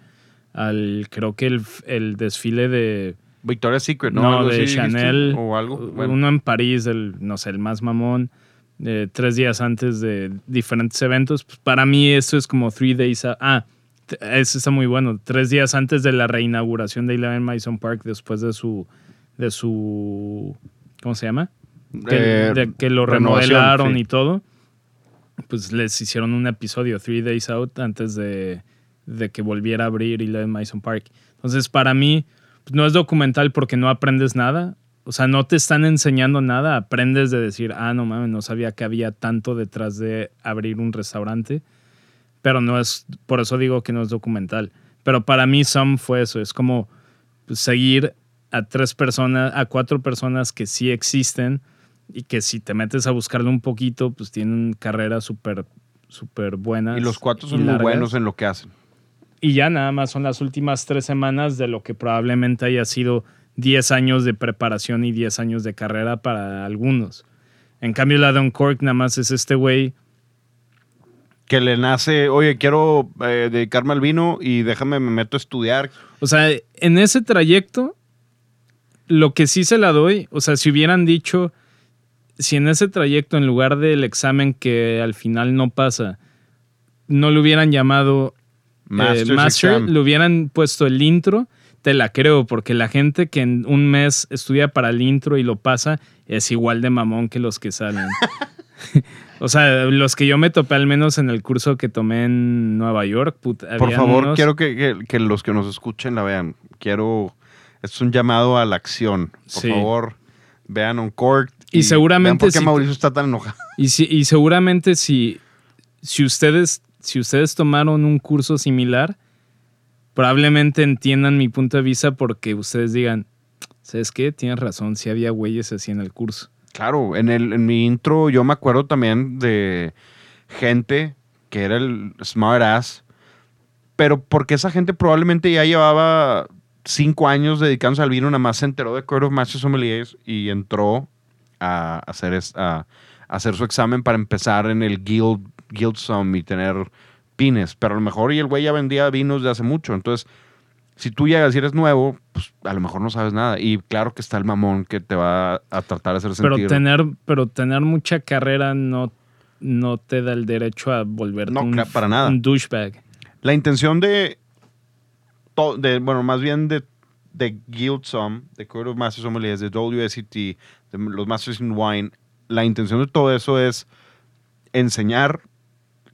al creo que el, el desfile de. Victoria's Secret, ¿no? No, Algo de así Chanel. O algo. Bueno, Uno en París, el, no sé, el más mamón. Eh, tres días antes de diferentes eventos. Pues, para mí, eso es como three days. a- ah, eso está muy bueno. Tres días antes de la reinauguración de Eleven Madison Park, después de su. de su. ¿Cómo se llama? Que, eh, de que lo remodelaron sí. y todo. Pues les hicieron un episodio, Three Days Out, antes de, de que volviera a abrir Eleven Madison Park. Entonces, para mí, pues, no es documental porque no aprendes nada. O sea, no te están enseñando nada. Aprendes de decir, ah, no mames, no sabía que había tanto detrás de abrir un restaurante. Pero no es, por eso digo que no es documental. Pero para mí, Some fue eso. Es como seguir a tres personas, a cuatro personas que sí existen y que si te metes a buscarlo un poquito, pues tienen carreras súper, súper buenas. y los cuatro son muy buenos en lo que hacen. Y ya nada más son las últimas tres semanas de lo que probablemente haya sido 10 años de preparación y 10 años de carrera para algunos. En cambio, la de Uncork nada más es este güey. Que le nace, oye, quiero eh, dedicarme al vino y déjame, me meto a estudiar. O sea, en ese trayecto, lo que sí se la doy, o sea, si hubieran dicho, si en ese trayecto, en lugar del examen que al final no pasa, no le hubieran llamado eh, Master, le hubieran puesto el intro, te la creo, porque la gente que en un mes estudia para el intro y lo pasa es igual de mamón que los que salen. o sea, los que yo me topé al menos en el curso que tomé en Nueva York, Por favor, unos- quiero que, que- que los que nos escuchen la vean. Quiero. Es un llamado a la acción. Por Sí. favor, vean Uncorked. Y seguramente vean por qué si- Mauricio está tan enojado. Y, si- y seguramente si, si, ustedes, si ustedes tomaron un curso similar, probablemente entiendan mi punto de vista porque ustedes digan, ¿sabes qué? Tienes razón, si había güeyes así en el curso. Claro, en, el, en mi intro yo me acuerdo también de gente que era el smart ass, pero porque esa gente probablemente ya llevaba cinco años dedicándose al vino, nada más se enteró de Court of Master Sommeliers y entró a hacer, es- a, hacer su examen para empezar en el Guild, Guild y tener pero a lo mejor y el güey ya vendía vinos de hace mucho, entonces si tú llegas y eres nuevo, pues a lo mejor no sabes nada. Y claro que está el mamón que te va a tratar de hacer sentir. Pero tener, pero tener mucha carrera no, no te da el derecho a volverte No, un, para nada. un douchebag. La intención de, to- de bueno, más bien de, de Guild Sum, de Court of Masters Sommeliers, de WSET, de los Masters in Wine, la intención de todo eso es enseñar,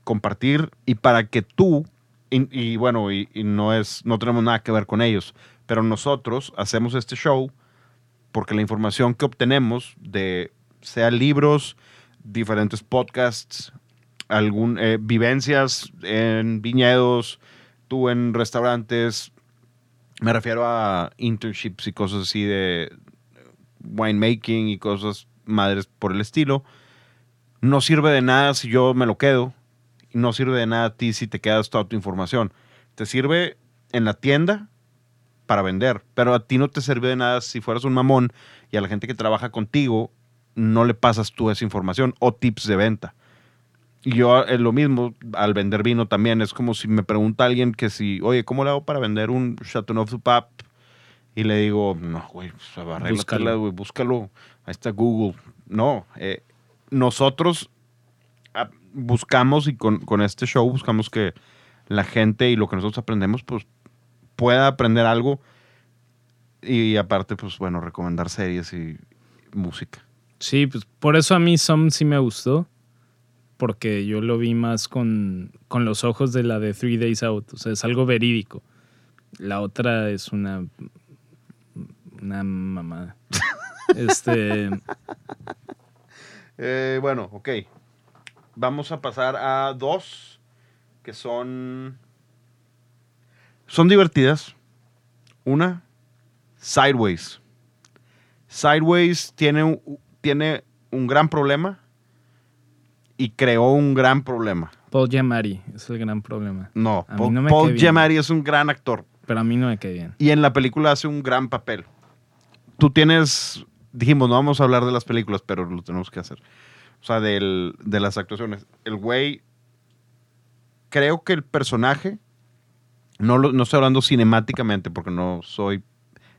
compartir y para que tú, y, bueno, y, y no, es, no tenemos nada que ver con ellos, pero nosotros hacemos este show porque la información que obtenemos de, sea libros, diferentes podcasts, algún, eh, vivencias en viñedos, tú en restaurantes, me refiero a internships y cosas así de winemaking y cosas madres por el estilo. No sirve de nada si yo me lo quedo. No sirve de nada a ti si te quedas toda tu información. Te sirve en la tienda para vender. Pero a ti no te sirve de nada si fueras un mamón y a la gente que trabaja contigo no le pasas tú esa información o tips de venta. Y yo es lo mismo al vender vino también. Es como si me pregunta alguien que si, oye, ¿cóo le hago para vender un Chateauneuf du Pape? Y le digo, no, güey, pues, arréglatela, güey, búscalo. Ahí está Google. No, eh, nosotros buscamos y con, con este show buscamos que la gente y lo que nosotros aprendemos, pues pueda aprender algo. Y aparte, pues bueno, recomendar series y música. Sí, pues por eso a mí Some sí me gustó. Porque yo lo vi más con, con los ojos de la de Three Days Out. O sea, es algo verídico. La otra es una. Una mamada. este. Eh, bueno, ok. Vamos a pasar a dos que son. Son divertidas. Una, Sideways. Sideways tiene un, tiene un gran problema y creó un gran problema. Paul Giamatti es el gran problema. No, A mí Paul, no me Paul. Giamatti es un gran actor Pero a mí no me cae bien. y en la película hace un gran papel. Tú tienes, dijimos, no vamos a hablar de las películas, pero lo tenemos que hacer. O sea, del- de las actuaciones. El güey, creo que el personaje, no, lo- no estoy hablando cinemáticamente porque no soy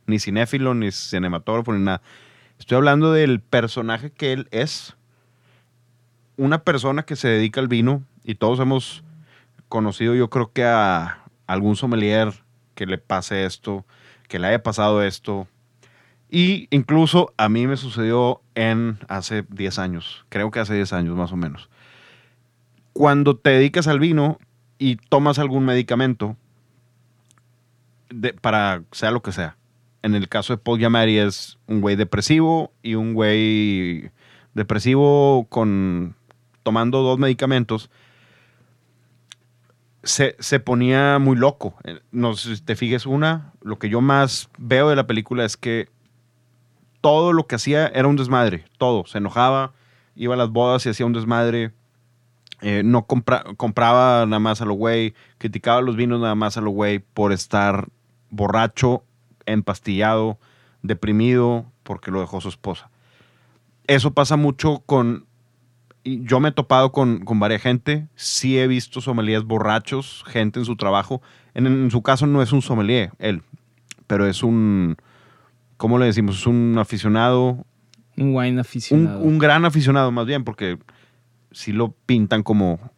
ni cinéfilo, ni cinematógrafo, ni nada. Estoy hablando del personaje que él es. Una persona que se dedica al vino y todos hemos conocido, yo creo que a algún sommelier que le pase esto, que le haya pasado esto. Y incluso a mí me sucedió en hace 10 años, creo que hace 10 años más o menos. Cuando te dedicas al vino y tomas algún medicamento, para sea lo que sea. En el caso de Paul Giamatti es un güey depresivo y un güey depresivo con tomando dos medicamentos se, se ponía muy loco. Eh, No sé si te fijes una, lo que yo más veo de la película es que todo lo que hacía era un desmadre, todo. Se enojaba, iba a las bodas y hacía un desmadre. Eh, no compra- compraba nada más a lo güey, criticaba los vinos nada más a lo güey por estar borracho, empastillado, deprimido, porque lo dejó su esposa. Eso pasa mucho con yo me he topado con, con varias gente. Sí he visto sommeliers borrachos, gente en su trabajo. En, en su caso no es un sommelier, él, pero es un, ¿cómo le decimos? Es un aficionado, Un wine un, aficionado. un gran aficionado más bien, porque sí lo pintan como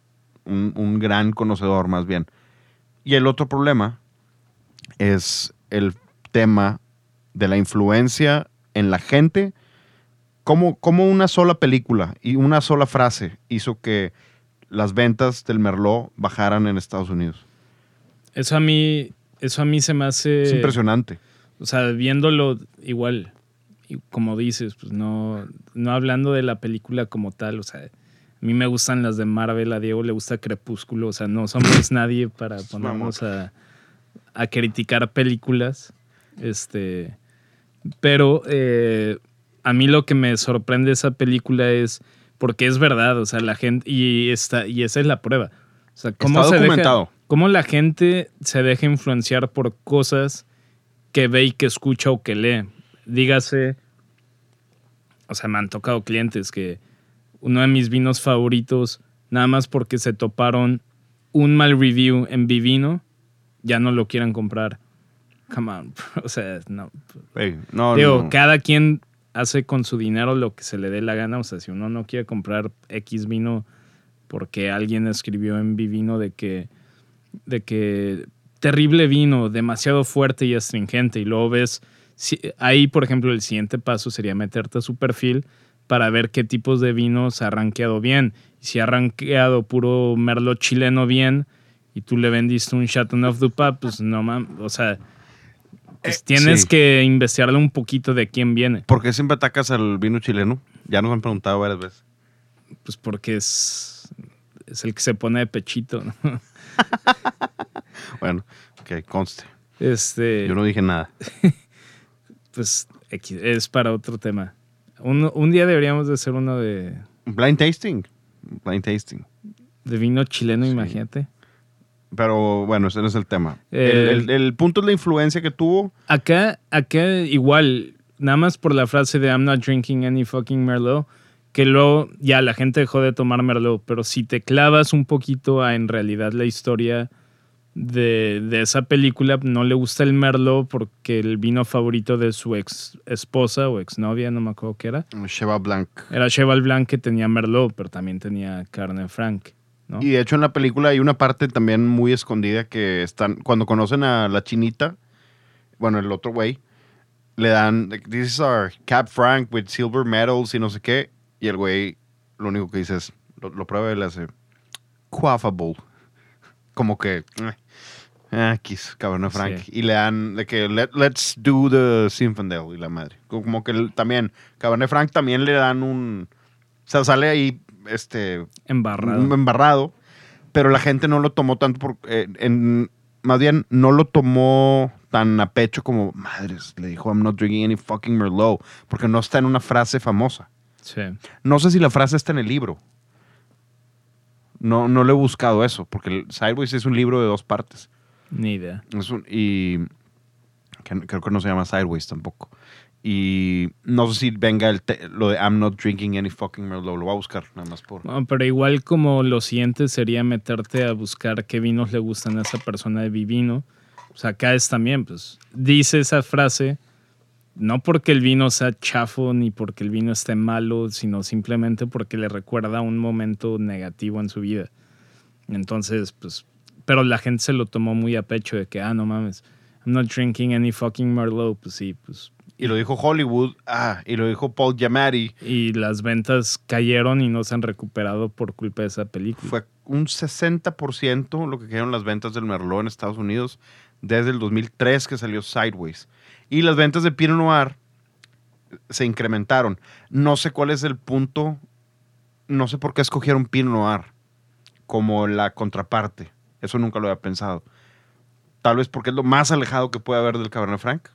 un, un gran conocedor más bien. Y el otro problema es el tema de la influencia en la gente. Como, como una sola película y una sola frase hizo que las ventas del Merlot bajaran en Estados Unidos. Eso a mí, eso a mí se me hace. Es impresionante. O sea, viéndolo igual, y como dices, pues no, no hablando de la película como tal, o sea, a mí me gustan las de Marvel, a Diego le gusta Crepúsculo, o sea, no somos nadie para ponernos a, a criticar películas. Este, pero eh, a mí lo que me sorprende de esa película es porque es verdad, o sea, la gente, y, está, y esa es la prueba. O sea, cómo Está se deja- documentado. cómo la gente se deja influenciar por cosas que ve y que escucha o que lee. Dígase, o sea, me han tocado clientes que uno de mis vinos favoritos, nada más porque se toparon un mal review en Vivino, ya no lo quieran comprar. Come on, o sea, no. Digo, no. cada quien hace con su dinero lo que se le dé la gana. O sea, si uno no quiere comprar X vino porque alguien escribió en Vivino de que, de que terrible vino, demasiado fuerte y astringente, y luego ves, si- ahí por ejemplo el siguiente paso sería meterte a su perfil para ver qué tipos de vinos ha rankeado bien. Y si ha rankeado puro merlot chileno bien y tú le vendiste un Chateauneuf du Pape, pues no mames, o sea, pues Eh, tienes sí. que investigarle un poquito de quién viene. ¿Por qué siempre atacas al vino chileno? Ya nos han preguntado varias veces. Pues porque es, es el que se pone de pechito, ¿no? Bueno, que conste. Este, Yo no dije nada. pues es para otro tema. Un, un día deberíamos de hacer uno de, Blind tasting. Blind tasting. de vino chileno, Sí. imagínate. Pero bueno, ese no es el tema. Eh, el, el- el punto es la influencia que tuvo. Acá, acá igual, nada más por la frase de I'm not drinking any fucking Merlot, que luego ya la gente dejó de tomar Merlot, pero si te clavas un poquito a en realidad la historia de, de esa película, no le gusta el Merlot porque el vino favorito de su ex esposa o exnovia, no me acuerdo qué era, Cheva Blanc. era Cheval Blanc que tenía Merlot, pero también tenía carne Frank. ¿no? Y de hecho en la película hay una parte también muy escondida que están, cuando conocen a la chinita, bueno, el otro güey, le dan, this is our Cap Frank with silver medals y no sé qué, y el güey lo único que dice es, lo, lo prueba y le hace, quaffable. Como que, eh, ah, kiss, cabrón, Frank. Sí. Y le dan, de que, Let, let's do the Zinfandel y la madre. Como que también, Cabernet Franc también le dan un, o sea, sale ahí, este, Embarrado. embarrado, pero la gente no lo tomó tanto por, eh, en, más bien no lo tomó tan a pecho como madres, le dijo I'm not drinking any fucking Merlot, porque no está en una frase famosa. Sí. No sé si la frase está en el libro. No, no le he buscado eso, porque el Sideways es un libro de dos partes. Ni idea. Es un- y que creo que no se llama Sideways tampoco. Y no sé si venga el te- lo de I'm not drinking any fucking Merlot. Lo voy a buscar nada más por... No, pero igual como lo siguiente sería meterte a buscar qué vinos le gustan a esa persona de vivino. O sea, acá es también, pues, dice esa frase, no porque el vino sea chafo ni porque el vino esté malo, sino simplemente porque le recuerda un momento negativo en su vida. Entonces, pues, pero la gente se lo tomó muy a pecho de que, ah, no mames, I'm not drinking any fucking Merlot. Pues sí, pues Y lo dijo Hollywood. Ah, y lo dijo Paul Giamatti. y las ventas cayeron y no se han recuperado por culpa de esa película. Fue un 60% lo que cayeron las ventas del Merlot en Estados Unidos desde el 2003 que salió Sideways. Y las ventas de Pinot Noir se incrementaron. No sé cuál es el punto. No sé por qué escogieron Pinot Noir como la contraparte. Eso nunca lo había pensado. Tal vez porque es lo más alejado que puede haber del Cabernet Franc.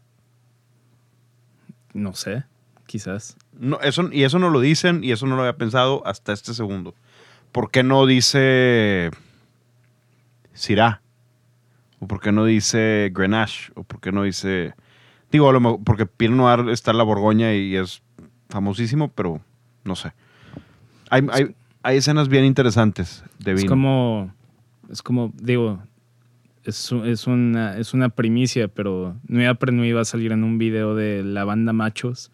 No sé, quizás. No, eso, y eso no lo dicen y eso no lo había pensado hasta este segundo. ¿Por qué no dice Syrah? ¿O por qué no dice Grenache? ¿O por qué no dice... Digo, a lo mejor- porque Pinot Noir está en la Borgoña y es famosísimo, pero no sé. Hay, hay, hay escenas bien interesantes de Es vino. como, es como, digo, es, es, una, es una primicia, pero Nueva Prenui va a salir en un video de la banda Machos.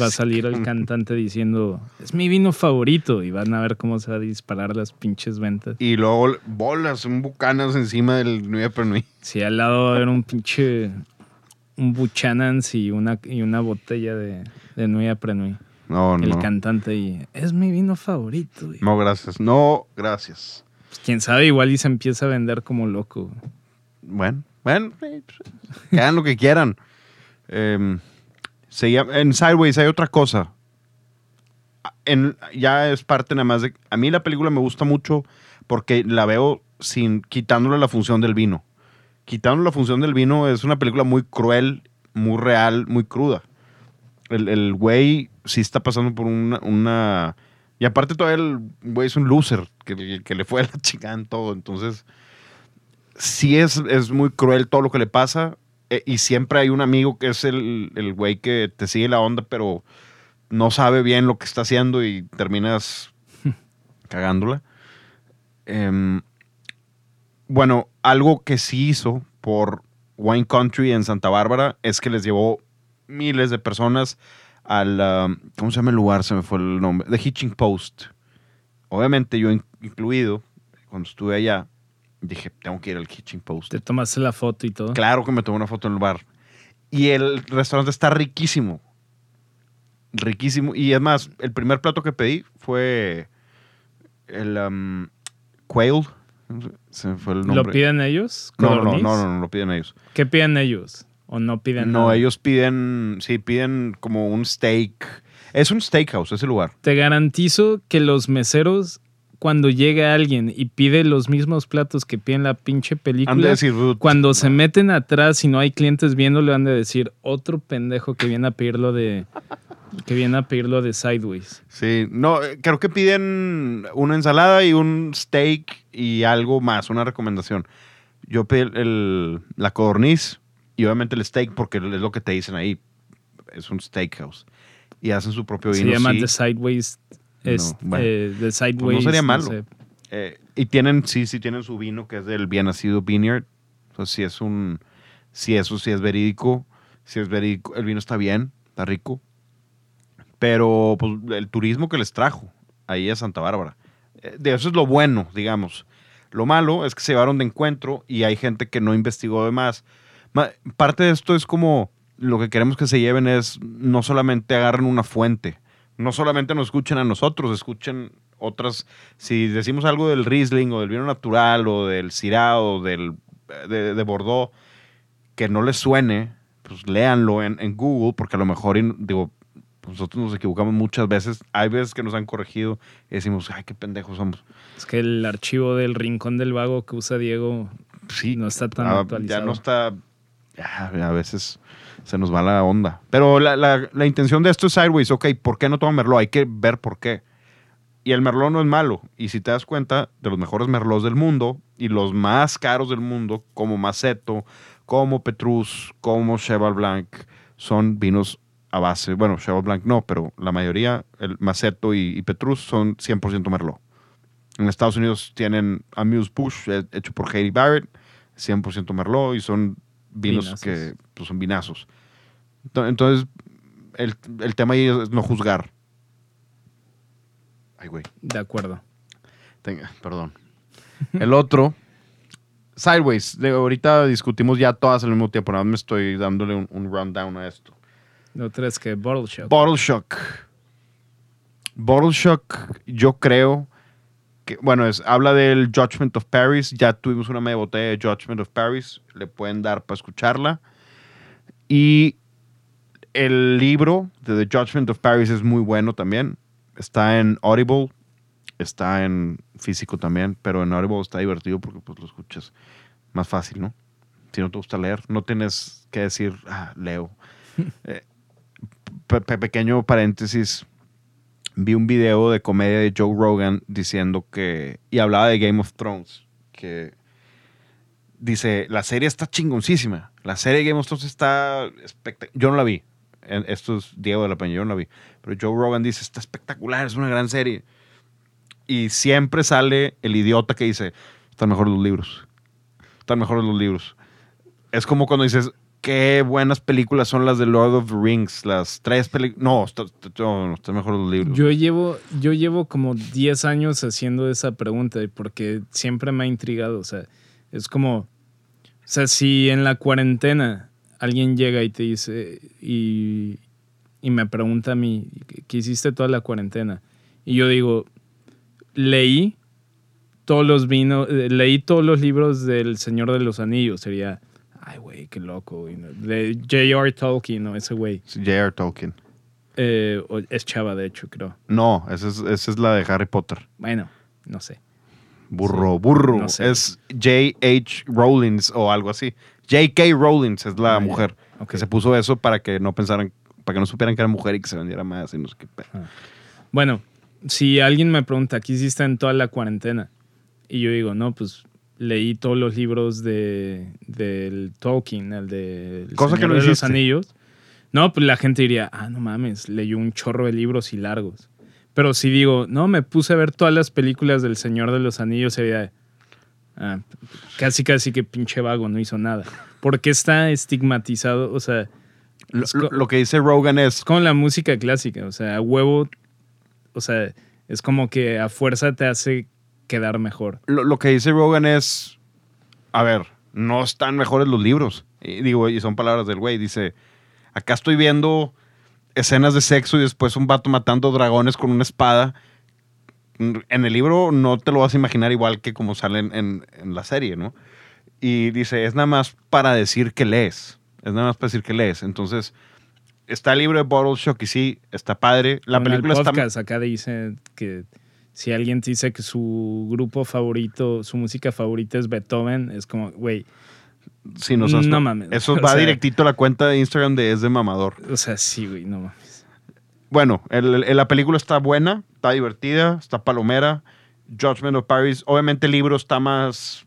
Va a salir el cantante diciendo, es mi vino favorito, y van a ver cómo se va a disparar las pinches ventas. Y luego bolas, un bucanas encima del Nueva Pernui. Si al lado va a haber un pinche, un Buchanan's y una, y una botella de, de Nueva Prenui. No, El no. cantante y, es mi vino favorito. y- No, gracias. No, gracias. Pues, quién sabe, igual y se empieza a vender como loco. Bueno, bueno, eh, pues, hagan lo que quieran. Llama- en Sideways hay otra cosa. En, ya es parte nada más de... A mí la película me gusta mucho porque la veo sin quitándole la función del vino. Quitándole la función del vino es una película muy cruel, muy real, muy cruda. El, el güey sí está pasando por una... Y aparte todavía el güey es un loser, que, que le fue a la chingada en todo. Entonces sí es, es muy cruel todo lo que le pasa. eh, y siempre hay un amigo que es el, el güey que te sigue la onda, pero no sabe bien lo que está haciendo y terminas cagándola. Em, bueno, algo que sí hizo por Wine Country en Santa Bárbara es que les llevó miles de personas al... um, ¿Cómo se llama el lugar? Se me fue el nombre. The Hitching Post. Obviamente yo in- incluido, cuando estuve allá, dije, tengo que ir al Hitching Post. Te tomaste la foto y todo. Claro que me tomé una foto en el bar. Y el restaurante está riquísimo. Riquísimo. Y es más, el primer plato que pedí fue el um, quail. Se me fue el nombre. ¿Lo piden ellos? No, no, no, no, no, no, lo piden ellos. ¿Qué piden ellos? ¿O no piden No, nada? ellos piden, sí, piden como un steak. Es un steakhouse, ese lugar. Te garantizo que los meseros, cuando llega alguien y pide los mismos platos que piden la pinche Han de película, decir, "Dude, cuando se meten atrás y no hay clientes viéndolo, han de decir otro pendejo que viene a pedirlo de que viene a pedirlo de Sideways. Sí, no, creo que piden una ensalada y un steak y algo más, una recomendación. Yo pedí el- el- la codorniz y obviamente el steak porque es lo que te dicen ahí. Es un steakhouse. Y hacen su propio Se vino. llama sí. The Sideways. es- bueno. eh, The Sideways. Pues no sería malo. sé. Eh, y tienen, sí, sí tienen su vino que es del bien nacido Vineyard. Entonces, sí es un, sí, eso sí es verídico. Sí es verídico. El vino está bien, está rico. Pero, pues, el turismo que les trajo ahí a Santa Bárbara. eh, de eso es lo bueno, digamos. Lo malo es que se llevaron de encuentro y hay gente que no investigó de más. Parte de esto es como lo que queremos que se lleven es no solamente agarren una fuente, no solamente nos escuchen a nosotros, escuchen otras. Si decimos algo del Riesling o del vino natural o del Syrah o del, de, de Bordeaux que no les suene, pues léanlo en, en Google porque a lo mejor, digo, nosotros nos equivocamos muchas veces. Hay veces que nos han corregido y decimos, ay, qué pendejos somos. Es que el archivo del Rincón del Vago que usa Diego Sí, no está tan Ah, actualizado. Ya no está. A veces se nos va la onda. Pero la, la- la intención de esto es sideways. Ok, ¿por qué no toma Merlot? Hay que ver por qué. Y el Merlot no es malo. Y si te das cuenta, de los mejores Merlots del mundo y los más caros del mundo, como Maceto, como Petrus, como Cheval Blanc, son vinos a base. Bueno, Cheval Blanc no, pero la mayoría, el Maceto y, y Petrus, son 100% Merlot. En Estados Unidos tienen Amuse Bush, eh, hecho por Katie Barrett, 100% Merlot, y son vinos Vinazos. que pues, son vinazos. Ento- Entonces, el, el tema ahí es no juzgar. Ay, güey. De acuerdo. Tenga, perdón. El otro, Sideways. De, ahorita discutimos ya todas al mismo tiempo. Nada más me estoy dándole un, un rundown a esto. Lo otro es que Bottle Shock. Bottle Shock. Bottle Shock, yo creo que, bueno, es, habla del Judgment of Paris. Ya tuvimos una media botella de Judgment of Paris. Le pueden dar para escucharla. Y el libro de The Judgment of Paris es muy bueno también. Está en Audible. Está en físico también. Pero en Audible está divertido porque pues lo escuchas más fácil, ¿no? Si no te gusta leer, no tienes que decir, ah, leo. Eh, pe- pe- pequeño paréntesis. Vi un video de comedia de Joe Rogan diciendo que. Y hablaba de Game of Thrones. Que dice: La serie está chingoncísima. La serie de Game of Thrones está espectacular. Yo no la vi. Esto es Diego de la Peña, yo no la vi. Pero Joe Rogan dice: Está espectacular, es una gran serie. Y siempre sale el idiota que dice: Están mejores los libros. Están mejores los libros. Es como cuando dices: Qué buenas películas son las de Lord of the Rings. Las tres películas. No, está- mejores los libros. Yo llevo, yo llevo como 10 años haciendo esa pregunta porque siempre me ha intrigado. O sea, es como, o sea, si en la cuarentena alguien llega y te dice y, y me pregunta a mí, ¿qué hiciste toda la cuarentena? Y yo digo, leí todos los vinos, eh, leí todos los libros del Señor de los Anillos. Sería, ay, güey, qué loco. güey, ¿no? De J.R. Tolkien, ¿no? Ese güey. J.R. Tolkien. Eh, es chava, de hecho, creo. No, esa es, esa es la de Harry Potter. Bueno, no sé. Burro, burro. no sé. Es J.H. Rowlings o algo así. J.K. Rowlings es la Ah, mujer que se puso eso para que no pensaran, para que no supieran que era mujer y que se vendiera más y no sé qué. pe- Bueno, si alguien me pregunta, ¿qué hiciste en toda la cuarentena? Y yo digo, no, pues leí todos los libros de, del Tolkien, el de El Cosa que Señor no de los. Anillos. No, pues la gente diría, ah, no mames, leyó un chorro de libros y largos. Pero si digo, no, me puse a ver todas las películas del Señor de los Anillos, sería, ah, casi, casi que pinche vago, no hizo nada. Porque está estigmatizado, o sea, Lo, es lo- que dice Rogan es, como la música clásica, o sea, a huevo, o sea, es como que a fuerza te hace quedar mejor. lo, lo que dice Rogan es, a ver, no están mejores los libros. Y digo, y son palabras del güey. Dice, acá estoy viendo escenas de sexo y después un vato matando dragones con una espada. En el libro no te lo vas a imaginar igual que como salen en, en la serie, ¿no? Y dice, es nada más para decir que lees. Es nada más para decir que lees. Entonces, está el libro de Bottle Shock y sí, está padre. La En el película está... acá dice que si alguien te dice que su grupo favorito, su música favorita es Beethoven, es como, güey, Sí, no, No mames. Eso va sea- directito a la cuenta de Instagram de Es de Mamador. o sea, sí, güey, no mames. Bueno, el- el- la película está buena, está divertida, está palomera. Judgment of Paris, obviamente el libro está más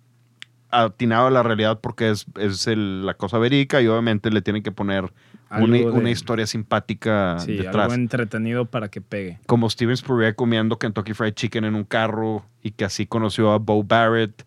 atinado a la realidad porque es, es el- la cosa verídica y obviamente le tienen que poner una, Algo de- una historia simpática Sí, detrás. algo entretenido para que pegue. Como Steven Spurrier comiendo Kentucky Fried Chicken en un carro y que así conoció a Bo Barrett,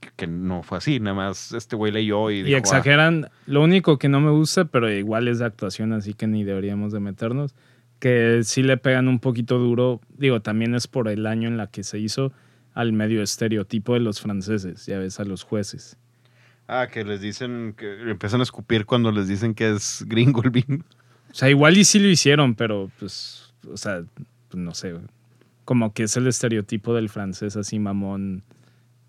que, que no fue así, nada más este güey leyó y, Y dijo, "Ah". exageran, lo único que no me gusta, pero igual es de actuación, así que ni deberíamos de meternos, que sí le pegan un poquito duro, digo, también es por el año en la que se hizo al medio estereotipo de los franceses, ya ves, a los jueces. Ah, que les dicen, que empiezan a escupir cuando les dicen que es gringo el vino. O sea, igual y sí lo hicieron, pero pues, o sea, pues, no sé, como que es el estereotipo del francés así mamón,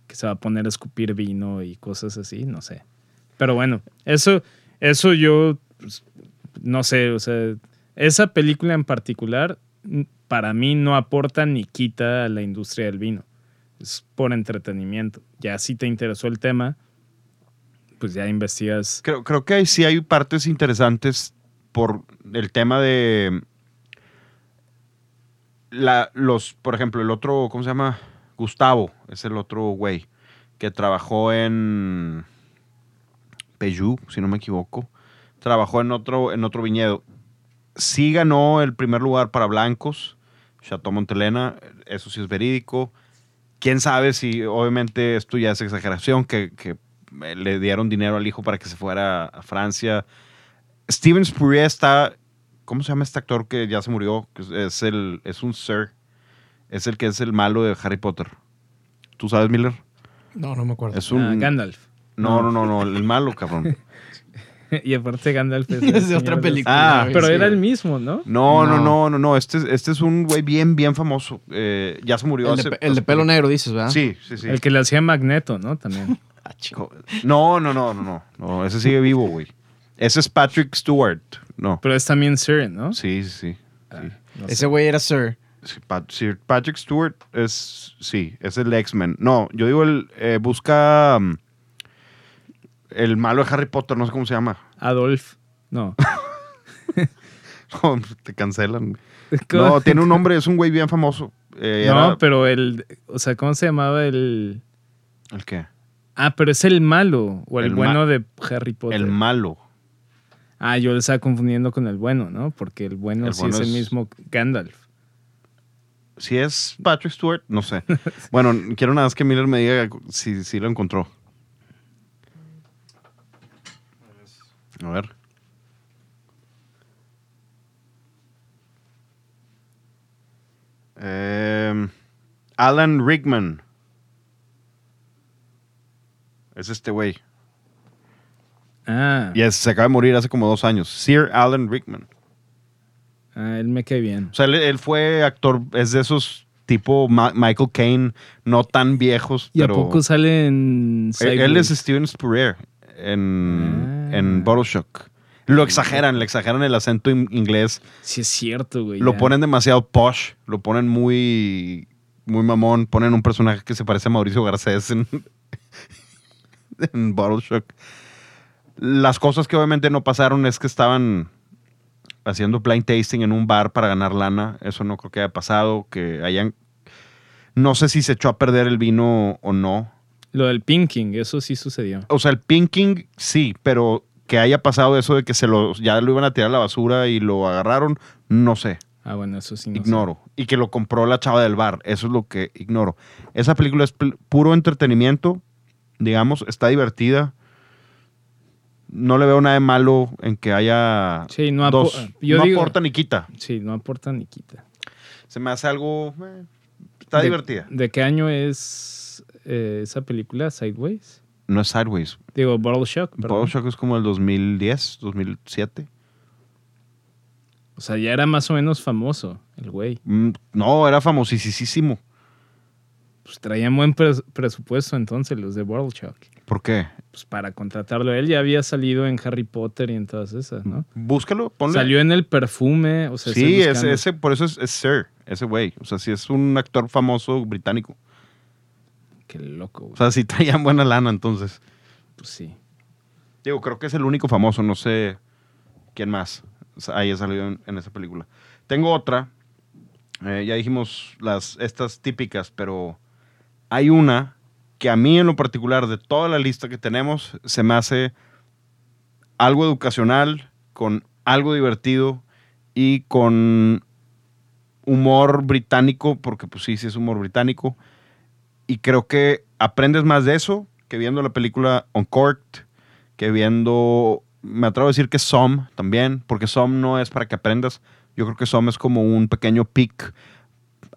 que se va a poner a escupir vino y cosas así, no sé. Pero bueno, eso, eso yo, pues, no sé, o sea, esa película en particular, mm, para mí no aporta ni quita a la industria del vino. Es por entretenimiento. Ya si te interesó el tema, pues ya investigas. Creo, creo que sí hay partes interesantes por el tema de la, los, por ejemplo, el otro, ¿cómo se llama? Gustavo, es el otro güey que trabajó en Peyú, si no me equivoco. Trabajó en otro, en otro viñedo. Sí ganó el primer lugar para blancos, Chateau Montelena, eso sí es verídico. Quién sabe si, obviamente, esto ya es exageración, que, le dieron dinero al hijo para que se fuera a Francia. Steven Spurrier está, ¿cómo se llama este actor que ya se murió? Es- el, es un Sir, es el que es el malo de Harry Potter. ¿Tú sabes, Miller? No, no me acuerdo. Es un, Ah, Gandalf. no, no, no, no, el malo, cabrón. y aparte Gandalf es, Es de otra película. Ah, Pero sí. era el mismo, ¿no? No, no, No. no, no. Este, es- este es un güey bien, bien famoso. Eh, ya se murió El hace. el de pelo negro, dices, ¿verdad? Sí, sí, sí. El que le hacía Magneto, ¿no? También. Ah, chico. No, no, no, no, no. No, ese sigue vivo, güey. Ese es Patrick Stewart. No. Pero es también Sir, ¿no? Sí, sí, sí. Ah, no Ese güey era Sir. Sí, Pat- Sir Patrick Stewart es. Sí, es el X-Men. No, yo digo el. eh, busca. um, el malo de Harry Potter, no sé cómo se llama. Adolf. No. No, te cancelan. No, tiene un nombre, es un güey bien famoso. Eh, No, era- pero el. O sea, ¿cómo se llamaba el. ¿El qué? Ah, pero es el malo. O el, bueno de Harry Potter. El malo. ah, yo le estaba confundiendo con el bueno, ¿no? Porque el bueno El sí bueno es el mismo Gandalf. Si es Patrick Stewart, no sé. Bueno, quiero nada más que Miller me diga si, si lo encontró. A ver. Em, Alan Rickman. Es este güey. Ah, Y es- se acaba de morir hace como dos años. Sir Alan Rickman. ah, él me cae bien. O sea, él, él fue actor, es de esos tipo Ma- Michael Caine, no tan viejos, ¿Y a poco sale en. él, él es? Steven Spurrier en, Ah. en Shock. Lo exageran, le exageran el acento in- inglés, Sí, es cierto, güey. lo ya. ponen demasiado posh, lo ponen muy, muy mamón, ponen un personaje que se parece a Mauricio Garcés en, en Bottle Shock. Las cosas que obviamente no pasaron es que estaban haciendo blind tasting en un bar para ganar lana. Eso no creo que haya pasado. Que hayan. No sé si se echó a perder el vino o no. Lo del pinking, eso sí sucedió. O sea, el pinking sí, pero que haya pasado eso de que se lo, ya lo iban a tirar a la basura y lo agarraron, no sé. Ah, bueno, eso sí no sé. ignoro. Y que lo compró la chava del bar. Eso es lo que ignoro. Esa película es puro entretenimiento. Digamos, está divertida. No le veo nada de malo en que haya Sí, no, apo- dos. yo no digo- aporta ni quita. Sí, no aporta ni quita. Se me hace algo. eh, está ¿De- divertida. ¿De qué año es eh, esa película, Sideways? No es Sideways. Digo, Bottle Shock. Bottle Shock es como el 2010, 2007. O sea, ya era más o menos famoso el güey. Mm, no, era famosísimo. Pues traían buen pres- presupuesto entonces los de Bottle Shock. ¿Por qué? Pues para contratarlo. Él ya había salido en Harry Potter y en todas esas, ¿no? Búscalo, ponle. Salió en el perfume, o sea, sí, ese, por eso es, es Sir, ese güey. O sea, sí es un actor famoso británico. Qué loco, güey. O sea, sí traían buena lana entonces. pues sí. Digo, creo que es el único famoso, no sé quién más haya salido en, en esa película. Tengo otra, eh, ya dijimos las, estas típicas, pero hay una que a mí en lo particular, de toda la lista que tenemos, se me hace algo educacional, con algo divertido y con humor británico, porque pues sí, sí es humor británico. Y creo que aprendes más de eso que viendo la película Uncorked, que viendo, me atrevo a decir que Som también, porque Som no es para que aprendas. Yo creo que Som es como un pequeño pic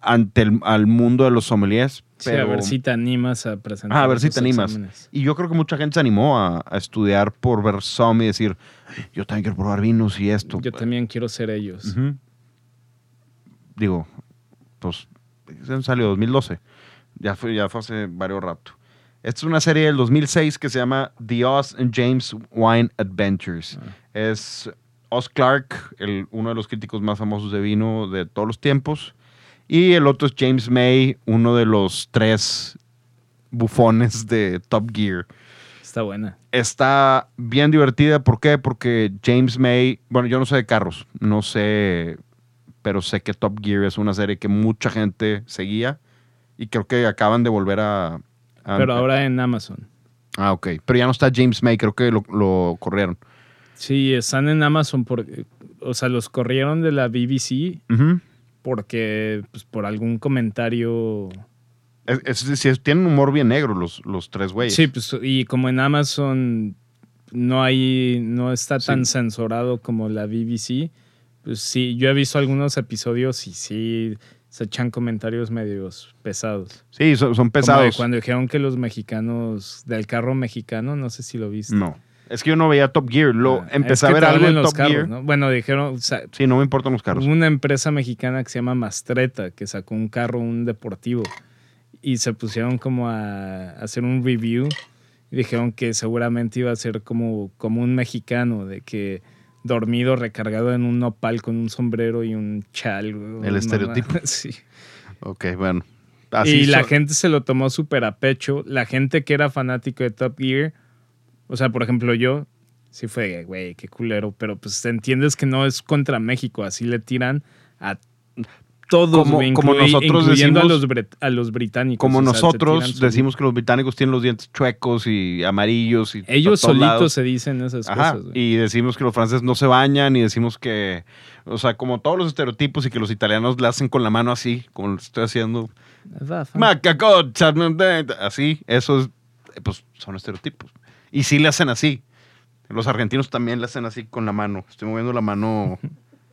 ante el al mundo de los sommeliers. Sí, a ver si te animas a presentar. Ah, a ver si te animas. exámenes. Y yo creo que mucha gente se animó a, a estudiar por ver y decir, yo también quiero probar vinos y esto. Yo también quiero ser ellos. Digo, pues se salió 2012. Ya fue, ya fue hace varios rato. Esta es una serie del 2006 que se llama The Oz and James Wine Adventures. Es Oz Clark, el, uno de los críticos más famosos de vino de todos los tiempos. Y el otro es James May, uno de los tres bufones de Top Gear Está buena. está bien divertida. ¿Por qué? Porque James May, bueno, yo no sé de carros, no sé, pero sé que Top Gear es una serie que mucha gente seguía y creo que acaban de volver a... a- Pero ahora en Amazon. Ah, ok. Pero ya no está James May, creo que lo, lo corrieron. Sí, están en Amazon porque, o sea, los corrieron de la BBC. Porque, pues, por algún comentario. Es- es- es- tienen humor bien negro los, los tres güeyes. Sí, pues, y como en Amazon no hay, no está Sí. tan censurado como la BBC, pues sí, yo he visto algunos episodios y sí se echan comentarios medios pesados. Sí, son, son Como de pesados. cuando dijeron que los mexicanos, del carro mexicano, no sé si lo viste. No. Es que yo no veía Top Gear. Lo, Ah, empecé es a ver algo los Top carros, Gear. ¿no? Bueno, dijeron, o sea, Sí, no me importan los carros. Una empresa mexicana que se llama Mastreta, que sacó un carro, un deportivo, y se pusieron como a, hacer un review y dijeron que seguramente iba a ser como, como un mexicano, de que dormido, recargado en un nopal con un sombrero y un chal. güey, El estereotipo. Sí. Ok, bueno. y Así la son- gente se lo tomó súper a pecho. La gente que era fanático de Top Gear, o sea, por ejemplo, yo, sí fue, güey, qué culero, pero pues entiendes que no es contra México, así le tiran a todos, Como- güey, como nosotros incluyendo a decimos- los, a los británicos. Como o sea, se nosotros decimos que los británicos tienen los dientes chuecos y amarillos y Ellos solitos lados. se dicen esas Ajá, cosas. güey. y decimos que los franceses no se bañan y decimos que, o sea, como todos los estereotipos y que los italianos le hacen con la mano así, como lo estoy haciendo. Así, eso es, pues son estereotipos. Y sí le hacen así. Los argentinos también le hacen así con la mano. Estoy moviendo la mano.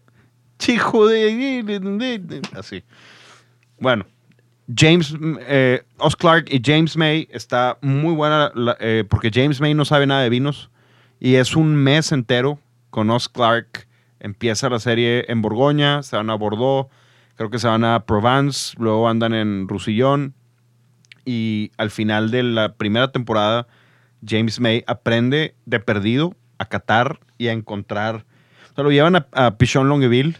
Chijo de... Así. Bueno, James, eh, Oz Clark y James May está muy buena la- eh, porque James May no sabe nada de vinos y es un mes entero con Oz Clark. Empieza la serie en Borgoña, se van a Bordeaux, creo que se van a Provence, luego andan en Roussillon y al final de la primera temporada James May aprende de perdido a catar y a encontrar. O sea, lo llevan a, a Pichon Longueville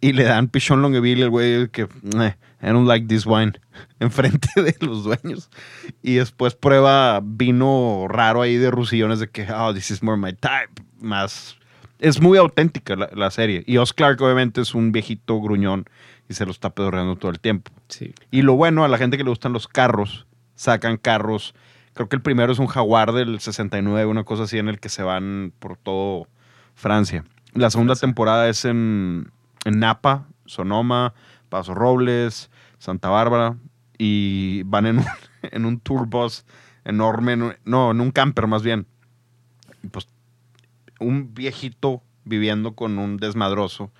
y le dan Pichon Longueville y el güey que "Eh, I don't like this wine enfrente de los dueños y después prueba vino raro ahí de Rusillones de que oh this is more my type más es muy auténtica la, la serie y Oz Clark obviamente es un viejito gruñón y se lo está pedorreando todo el tiempo Sí. y lo bueno, a la gente que le gustan los carros, sacan carros. Creo que el primero es un Jaguar del 69, una cosa así en el que se van por todo Francia. La segunda Francia. temporada es en, en Napa, Sonoma, Paso Robles, Santa Bárbara y van en un, en un tour bus enorme, en un- no, en un camper más bien. Y pues un viejito viviendo con un desmadroso,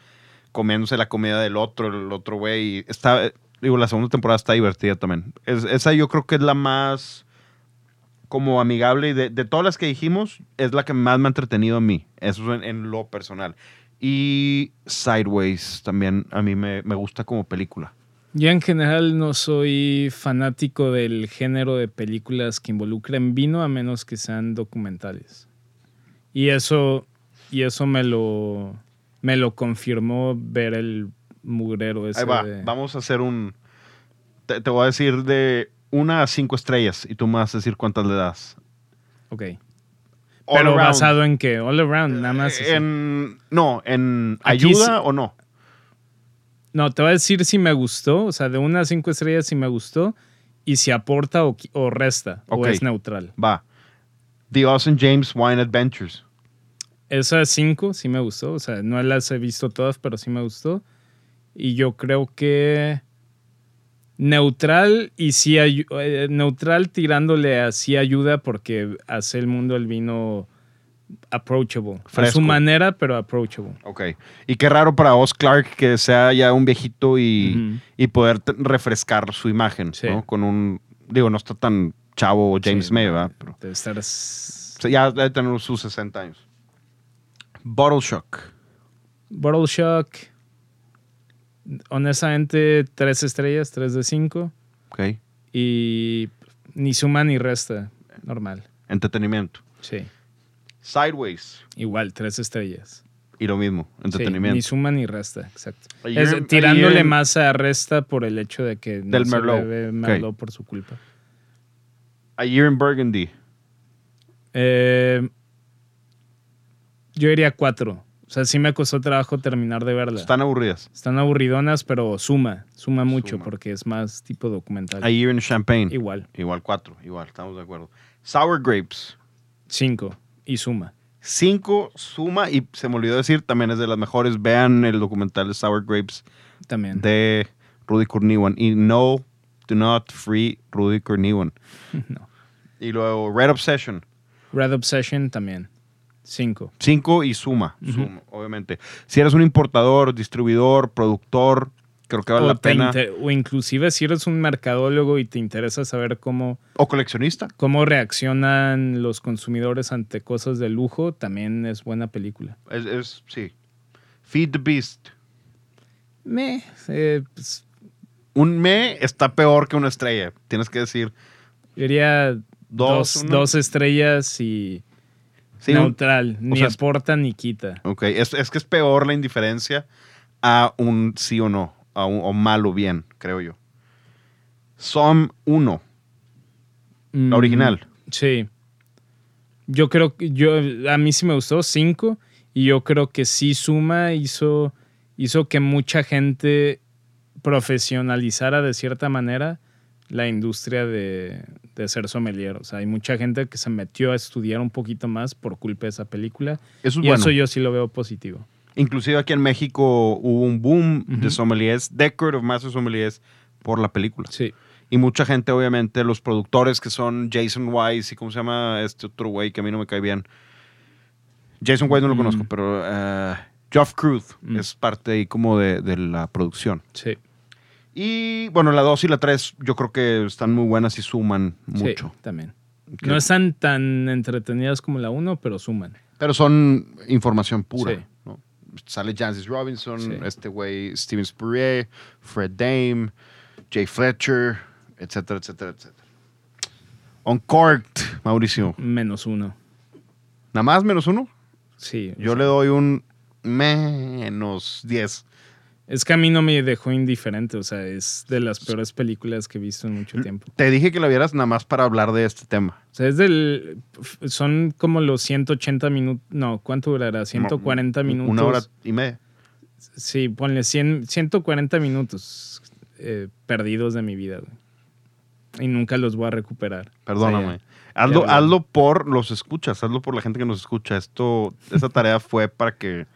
comiéndose la comida del otro, el otro güey. Está, digo, la segunda temporada está divertida también. Es- esa yo creo que es la más como amigable y de, de todas las que dijimos, es la que más me ha entretenido a mí. Eso en, en lo personal. Y Sideways también a mí me, me gusta como película. Yo en general no soy fanático del género de películas que involucren vino a menos que sean documentales. Y eso, y eso me lo, me lo confirmó ver el mugrero ese Ahí va, de- vamos a hacer un... Te, te voy a decir de una a cinco estrellas y tú me vas a decir cuántas le das. Ok. All Pero around. basado en qué? All around, nada más. En, no, en Aquí ayuda sí. o no. No, te voy a decir si me gustó. O sea, de una a cinco estrellas si me gustó. y si aporta o, resta Ok. o es neutral. Va. The Austin James Wine Adventures. Esa 5 sí me gustó, o sea, no las he visto todas, pero sí me gustó. Y yo creo que neutral y sí eh, neutral tirándole a sí ayuda porque hace el mundo del vino approachable. A su manera, pero approachable. Ok. Y qué raro para Oz Clark que sea ya un viejito y, y poder refrescar su imagen, Sí. ¿no? Con un... Digo, no está tan chavo James Sí, May, ¿verdad? Pero, Debe estar... ya debe tener sus 60 años. Bottle Shock. Bottle Shock. Honestamente, tres estrellas, tres de cinco. Ok. Y ni suma ni resta. Normal. Entretenimiento. Sí. Sideways. Igual, tres estrellas. Y lo mismo, Sí, entretenimiento. ni suma ni resta, exacto. Es tirándole más a resta por el hecho de que no Del se Merlot. bebe. Merlot por su culpa. A Year in Burgundy. Eh, yo diría cuatro. O sea, sí me costó trabajo terminar de verla. Están aburridas. Están aburridonas, pero suma. Suma mucho Suma. porque es más tipo documental. A Year in Champagne. Igual. Igual cuatro. Igual, estamos de acuerdo. Sour Grapes. Cinco. Y suma. Cinco suma y se me olvidó decir, también es de las mejores. Vean el documental de Sour Grapes También. de Rudy Kurniwan. Y no, do not free Rudy Kurniwan. No. Y luego Red Obsession. Red Obsession también. Cinco. Cinco y suma, suma, obviamente. Si eres un importador, distribuidor, productor, creo que vale o, la pena. o inclusive si eres un mercadólogo y te interesa saber cómo, O coleccionista. cómo reaccionan los consumidores ante cosas de lujo, también es buena película. Es, es- sí. Feed the Beast. Me, eh, pues, Un me está peor que una estrella. Tienes que decir yo diría dos. dos estrellas y Sí, un- neutral. Ni sea, aporta ni quita. Ok, es, es que es peor la indiferencia a un sí o no, a un o mal o bien, creo yo. Som 1, la Mm, original. Sí. Yo creo que yo a mí sí me gustó cinco y yo creo que sí suma hizo hizo que mucha gente profesionalizara de cierta manera la industria de, de ser sommelier. O sea, hay mucha gente que se metió a estudiar un poquito más por culpa de esa película. Eso es y bueno. eso yo sí lo veo positivo. Inclusive aquí en México hubo un boom de Ujú. sommeliers, Decorative Master Sommeliers, por la película. Sí. Y mucha gente, obviamente, los productores que son Jason Wise y cómo se llama este otro güey que a mí no me cae bien. Jason Wise no lo Mm. conozco, pero eh, Geoff Cruz Mm. es parte ahí como de, de la producción. Sí. Y bueno, la 2 y la 3 yo creo que están muy buenas y suman sí, mucho. también. No están tan entretenidas como la uno, pero suman. Pero son información pura. Sí. ¿no? Sale Jancis Robinson, Sí. este güey Steven Spurrier, Fred Dame, Jay Fletcher, etcétera, etcétera, etcétera. Uncorked, Mauricio. Menos uno. ¿Nada más menos uno? Sí. Yo sea, le doy un menos 10. Es que a mí no me dejó indiferente, o sea, es de las peores películas que he visto en mucho tiempo. Te dije que la vieras nada más para hablar de este tema. O sea, es del. Son como los 180 minutos. No, ¿cuánto durará? 140 minutos. Una hora y media. Sí, ponle 100, 140 minutos eh, perdidos de mi vida, güey. Y nunca los voy a recuperar. Perdóname. O sea, hazlo, ya- hazlo por los escuchas, hazlo por la gente que nos escucha. Esto, esa tarea fue para que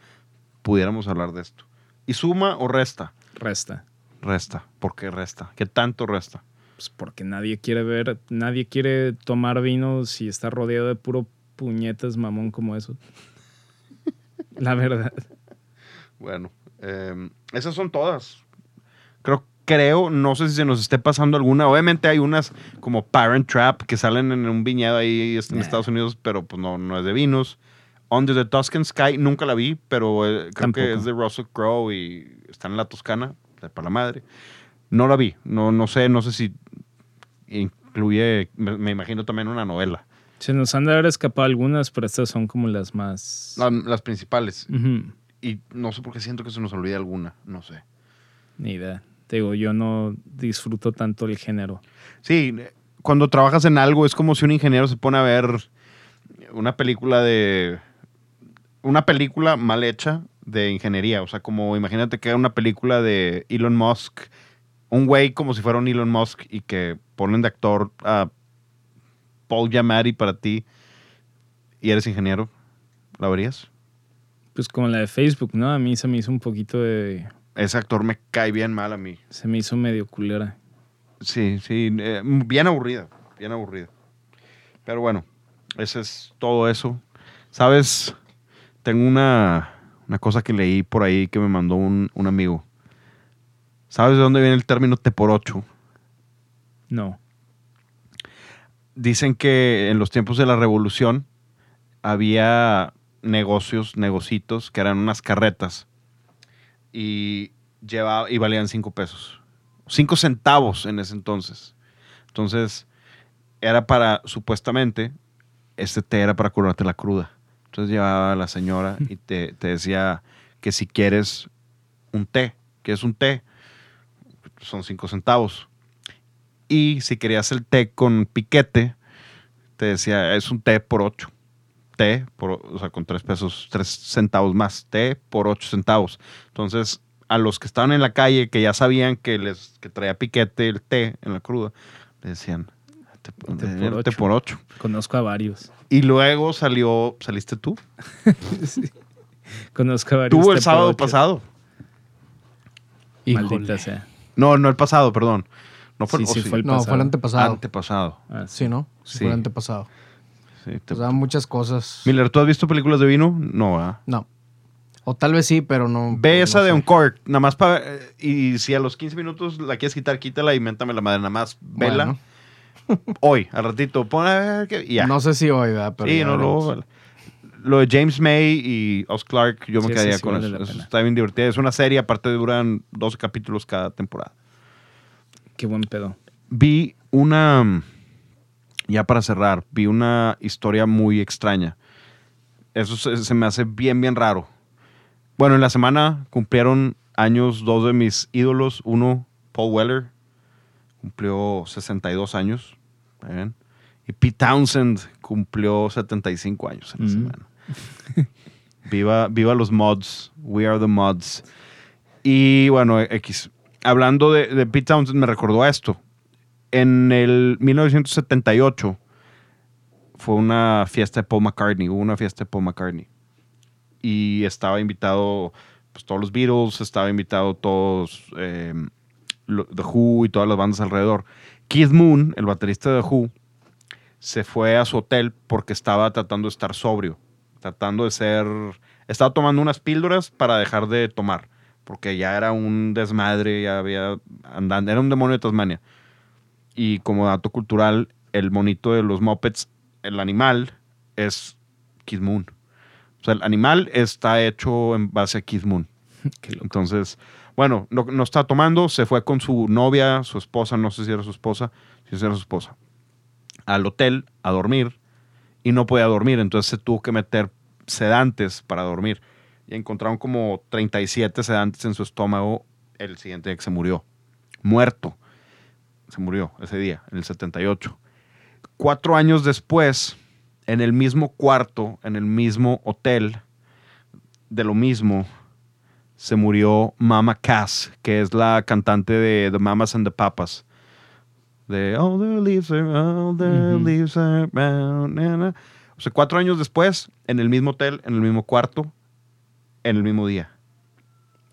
pudiéramos hablar de esto. ¿Y suma o resta? resta. Resta. ¿Por qué resta? ¿Qué tanto resta? Pues porque nadie quiere ver, nadie quiere tomar vino si está rodeado de puro puñetas mamón como eso. La verdad. Bueno, eh, esas son todas. Creo, creo, no sé si se nos esté pasando alguna. Obviamente hay unas como Parent Trap que salen en un viñedo ahí en. Estados Unidos, pero pues no, no es de vinos. Under the Tuscan Sky, nunca la vi, pero eh, creo que es de Russell Crowe y está en la Toscana, de para la madre. No la vi, no, no sé, no sé si incluye, me, me imagino también una novela. Se nos han de haber escapado algunas, pero estas son como las más. La- las principales. Y no sé por qué siento que se nos olvida alguna, no sé. Ni idea. Te digo, yo no disfruto tanto el género. Sí, cuando trabajas en algo es como si un ingeniero se pone a ver una película de... Una película mal hecha de ingeniería. O sea, como imagínate que era una película de Elon Musk. Un güey como si fuera un Elon Musk y que ponen de actor a Paul Giamatti para ti y eres ingeniero, ¿la verías? Pues como la de Facebook, ¿no? A mí se me hizo un poquito de... Ese actor me cae bien mal a mí. Se me hizo medio culera. Sí, sí, eh, bien aburrida, bien aburrida. Pero bueno, ese es todo eso. ¿Sabes? Tengo una, una cosa que leí por ahí que me mandó un, un amigo. ¿Sabes de dónde viene el término te por ocho? No. Dicen que en los tiempos de la revolución había negocios, negocitos, que eran unas carretas y, llevaba, y valían cinco pesos. Cinco centavos en ese entonces. Entonces, era para, supuestamente, este té era para curarte la cruda. Entonces llevaba a la señora y te, te decía que si quieres un té, que es un té, son cinco centavos. Y si querías el té con piquete, te decía, es un té por ocho. Té, por, o sea, con tres pesos, tres centavos más. Té por ocho centavos. Entonces, a los que estaban en la calle, que ya sabían que les que traía piquete el té en la cruda, le decían, Té té por ocho. por ocho. Conozco a varios. Y luego salió, ¿saliste tú? Sí. Conozco a varios. Tuvo el té por sábado pasado. Maldita sea. No, no el pasado, perdón. No fue, Sí, o sí, fue el No, fue pasado. el antepasado. antepasado. Ah, sí. sí, ¿no? Sí. Fue el antepasado. Sí, te- O sea, muchas cosas. Miller, ¿tú has visto películas de vino? No, ¿verdad? No. O tal vez sí, pero no. Ve no esa de sé. Uncork, nada más para... y si a los 15 minutos la quieres quitar, quítala y méntame la madre, nada más vela. Bueno, Hoy, al ratito, pon a ver qué- ya. No sé si hoy, ¿verdad? Pero sí, no, luego, Lo de James May y Oz Clark, yo me Sí, quedaría esa sí con vale eso. Eso está bien divertido. Es una serie, aparte duran 12 capítulos cada temporada. Qué buen pedo. Vi una, ya para cerrar, vi una historia muy extraña. Eso se, se me hace bien, bien raro. Bueno, en la semana cumplieron años dos de mis ídolos. Uno, Paul Weller, cumplió 62 años. ¿ven? Y Pete Townsend cumplió 75 años en la Mm. semana. viva, viva los mods. We are the mods. Y bueno, X. Hablando de, de Pete Townsend, me recordó a esto. En el 1978 fue una fiesta de Paul McCartney. Hubo una fiesta de Paul McCartney. Y estaba invitado pues, todos los Beatles, estaba invitado todos eh, The Who y todas las bandas alrededor. Keith Moon, el baterista de The Who, se fue a su hotel porque estaba tratando de estar sobrio, tratando de ser... Estaba tomando unas píldoras para dejar de tomar, porque ya era un desmadre, ya había andando, era un demonio de Tasmania. Y como dato cultural, el monito de los Muppets, el animal, es Keith Moon. O sea, el animal está hecho en base a Keith Moon. Entonces, bueno, no, no está tomando, se fue con su novia, su esposa, no sé si era su esposa, si era su esposa, al hotel a dormir y no podía dormir, entonces se tuvo que meter sedantes para dormir. Y encontraron como 37 sedantes en su estómago el siguiente día que se murió. Muerto. Se murió ese día, en el 78. Cuatro años después, en el mismo cuarto, en el mismo hotel, de lo mismo, se murió Mama Cass, que es la cantante de The Mamas and the Papas. De All the leaves are, all the Ujú. leaves are brown. na, na. O sea, cuatro años después, en el mismo hotel, en el mismo cuarto, en el mismo día.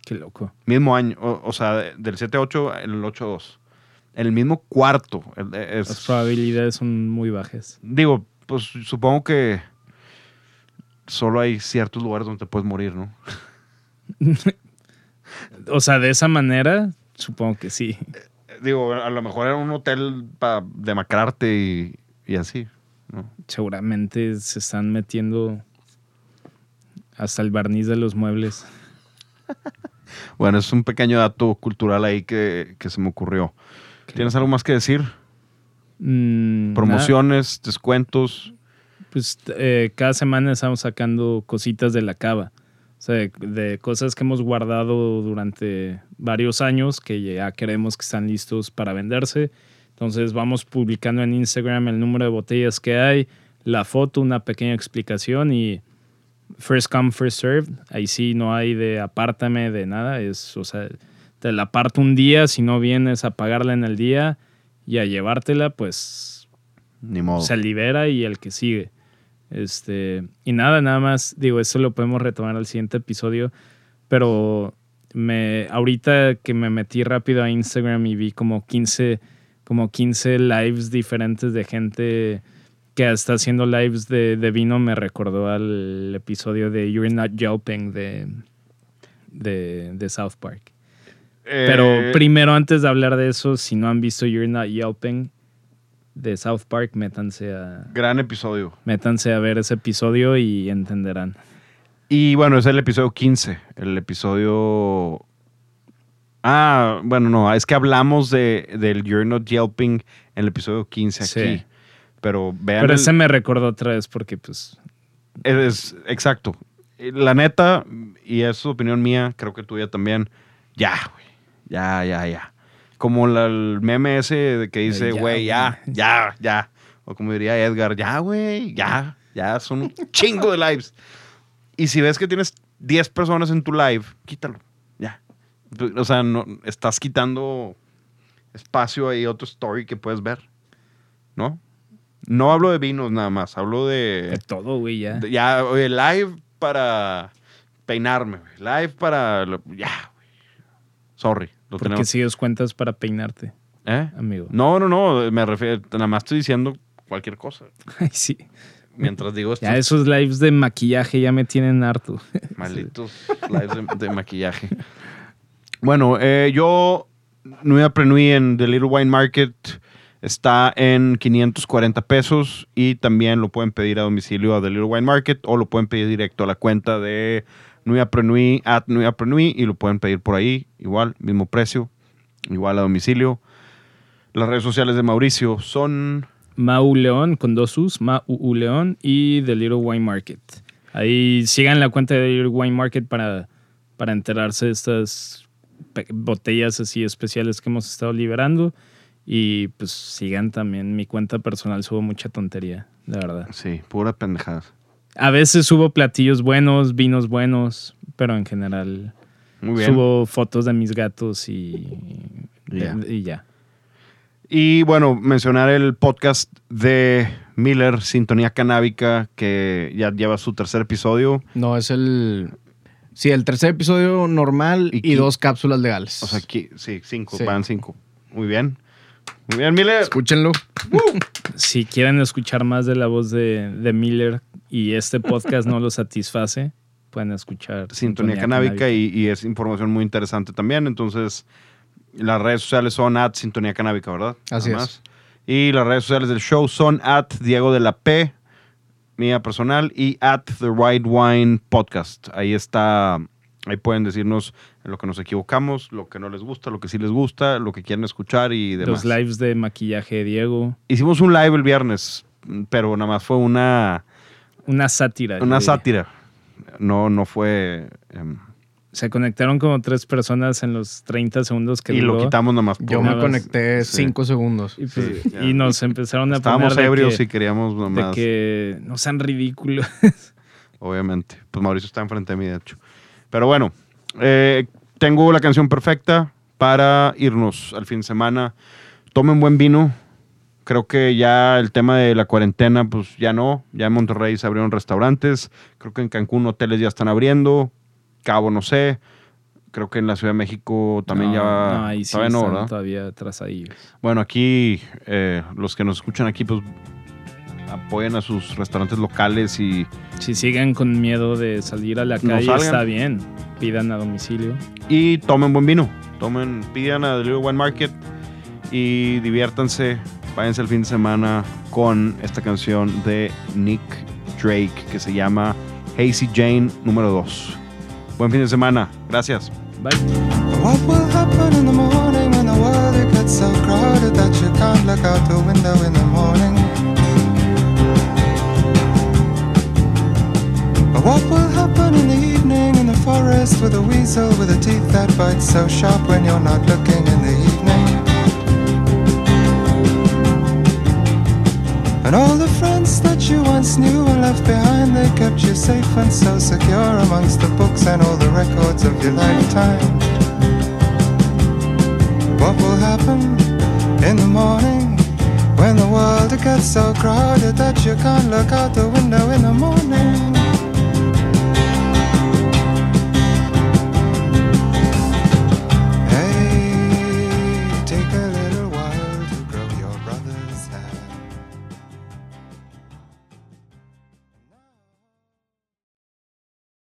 Qué loco. Mismo año, o, o sea, de- del 7-8 en el 8-2. En el mismo cuarto. Es- Las probabilidades son muy bajas. Digo, pues supongo que solo hay ciertos lugares donde te puedes morir, ¿no? O sea, de esa manera, supongo que sí. Digo, a lo mejor era un hotel para demacrarte y, y así, ¿no? Seguramente se están metiendo hasta el barniz de los muebles. Bueno, es un pequeño dato cultural ahí que, que se me ocurrió. ¿Tienes algo más que decir? Mm, nada. Promociones, descuentos. Pues eh, cada semana estamos sacando cositas de la cava. Sea, de, de cosas que hemos guardado durante varios años que ya queremos que están listos para venderse. Entonces vamos publicando en Instagram el número de botellas que hay, la foto, una pequeña explicación y first come, first served. Ahí sí no hay de apártame de nada. Es, o sea, te la aparto un día, si no vienes a pagarla en el día y a llevártela, pues Ni modo. se libera y el que sigue. Este, y nada, nada más, digo, eso lo podemos retomar al siguiente episodio, pero me, ahorita que me metí rápido a Instagram y vi como 15, como 15 lives diferentes de gente que está haciendo lives de, de vino, me recordó al episodio de You're Not Yelping de, de, de South Park. Eh, Pero primero, antes de hablar de eso, si no han visto You're Not Yelping de South Park, métanse a, Gran episodio. métanse a ver ese episodio y entenderán. Y bueno, es el episodio 15. El episodio. Ah, bueno, no, es que hablamos de, del You're Not Yelping en el episodio 15 aquí. Sí. Pero vean. Pero el- ese me recordó otra vez porque, pues, es, exacto. La neta, y es opinión mía, creo que tuya también. Ya, güey. Ya, ya, ya. Como la- el meme ese que dice, güey, ya, ya, ya. O como diría Edgar, ya, güey, ya. Ya, son un chingo de lives. Y si ves que tienes 10 personas en tu live, quítalo. Ya. O sea, no, estás quitando espacio ahí, otro story que puedes ver. ¿No? No hablo de vinos nada más, hablo de de, todo, güey, ya. de- Ya, oye, live para peinarme, güey. Live para. Ya, güey. Sorry. Lo Porque tenemos. sigues cuentas para peinarte, ¿Eh? amigo. No, no, no. Me refiero. Nada más estoy diciendo cualquier cosa. Ay, sí. Mientras digo esto. Ya esos lives de maquillaje ya me tienen harto. Malditos lives de, de maquillaje. Bueno, eh, yo. Nui Aprenui en The Little Wine Market está en 540 pesos y también lo pueden pedir a domicilio a The Little Wine Market o lo pueden pedir directo a la cuenta de Nui Aprenui, at Nui Aprenui y lo pueden pedir por ahí, igual, mismo precio, igual a domicilio. Las redes sociales de Mauricio son Mau León con dos U's, Mau León y The Little Wine Market. Ahí sigan la cuenta de The Little Wine Market para, para enterarse de estas botellas así especiales que hemos estado liberando. Y pues sigan también mi cuenta personal, subo mucha tontería, la verdad. Sí, pura pendejada. A veces subo platillos buenos, vinos buenos, pero en general Muy bien. subo fotos de mis gatos y, ya. y ya. Y bueno, mencionar el podcast de Miller, Sintonía Canábica, que ya lleva su tercer episodio. No, es el. Sí, el tercer episodio normal ¿Y dos cápsulas legales. O sea, aquí, sí, cinco, Sí. van cinco. Muy bien. Muy bien, Miller. escúchenlo. Si quieren escuchar más de la voz de, de Miller y este podcast no lo satisface, pueden escuchar Sintonía Canábica y, y es información muy interesante también. Entonces, las redes sociales son at Sintonía Canábica, ¿verdad? Así es. Y las redes sociales del show son at Diego de la P, mía personal, y at The Right Wine Podcast. Ahí está, ahí pueden decirnos lo que nos equivocamos, lo que no les gusta, lo que sí les gusta, lo que quieren escuchar y demás. Los lives de maquillaje de Diego. Hicimos un live el viernes, pero nada más fue una, Una sátira. una sátira. No, no fue... em, Se conectaron como tres personas en los 30 segundos que y lo quitamos nada más. Yo me conecté Sí. cinco segundos. Y, pues- Sí, y nos empezaron a Estábamos poner de ebrios que, y queríamos de nomás, que no sean ridículos. obviamente. Pues Mauricio está enfrente de mí, de hecho. Pero bueno, eh, tengo la canción perfecta para irnos al fin de semana. Tomen buen vino. Creo que ya el tema de la cuarentena, pues ya no. Ya en Monterrey se abrieron restaurantes. Creo que en Cancún hoteles ya están abriendo. Cabo no sé. Creo que en la Ciudad de México también No, ya... no, ahí sí todavía no, ¿verdad? todavía atrasadillos. Bueno, aquí eh, los que nos escuchan aquí, pues apoyen a sus restaurantes locales y, Si siguen con miedo de salir a la calle, está bien. Pidan a domicilio. y tomen buen vino. Tomen, pidan a Little Wine Market y diviértanse. Váyanse el fin de semana con esta canción de Nick Drake que se llama Hazy Jane número 2. Buen fin de semana. Gracias. Bye. What will happen in the morning when the world it gets so crowded that you can't look out the window in the morning? Or what will happen in the evening in the forest with a weasel with a teeth that bite so sharp when you're not looking in the And all the friends that you once knew and left behind, they kept you safe and so secure amongst the books and all the records of your lifetime. What will happen in the morning when the world gets so crowded that you can't look out the window in the morning.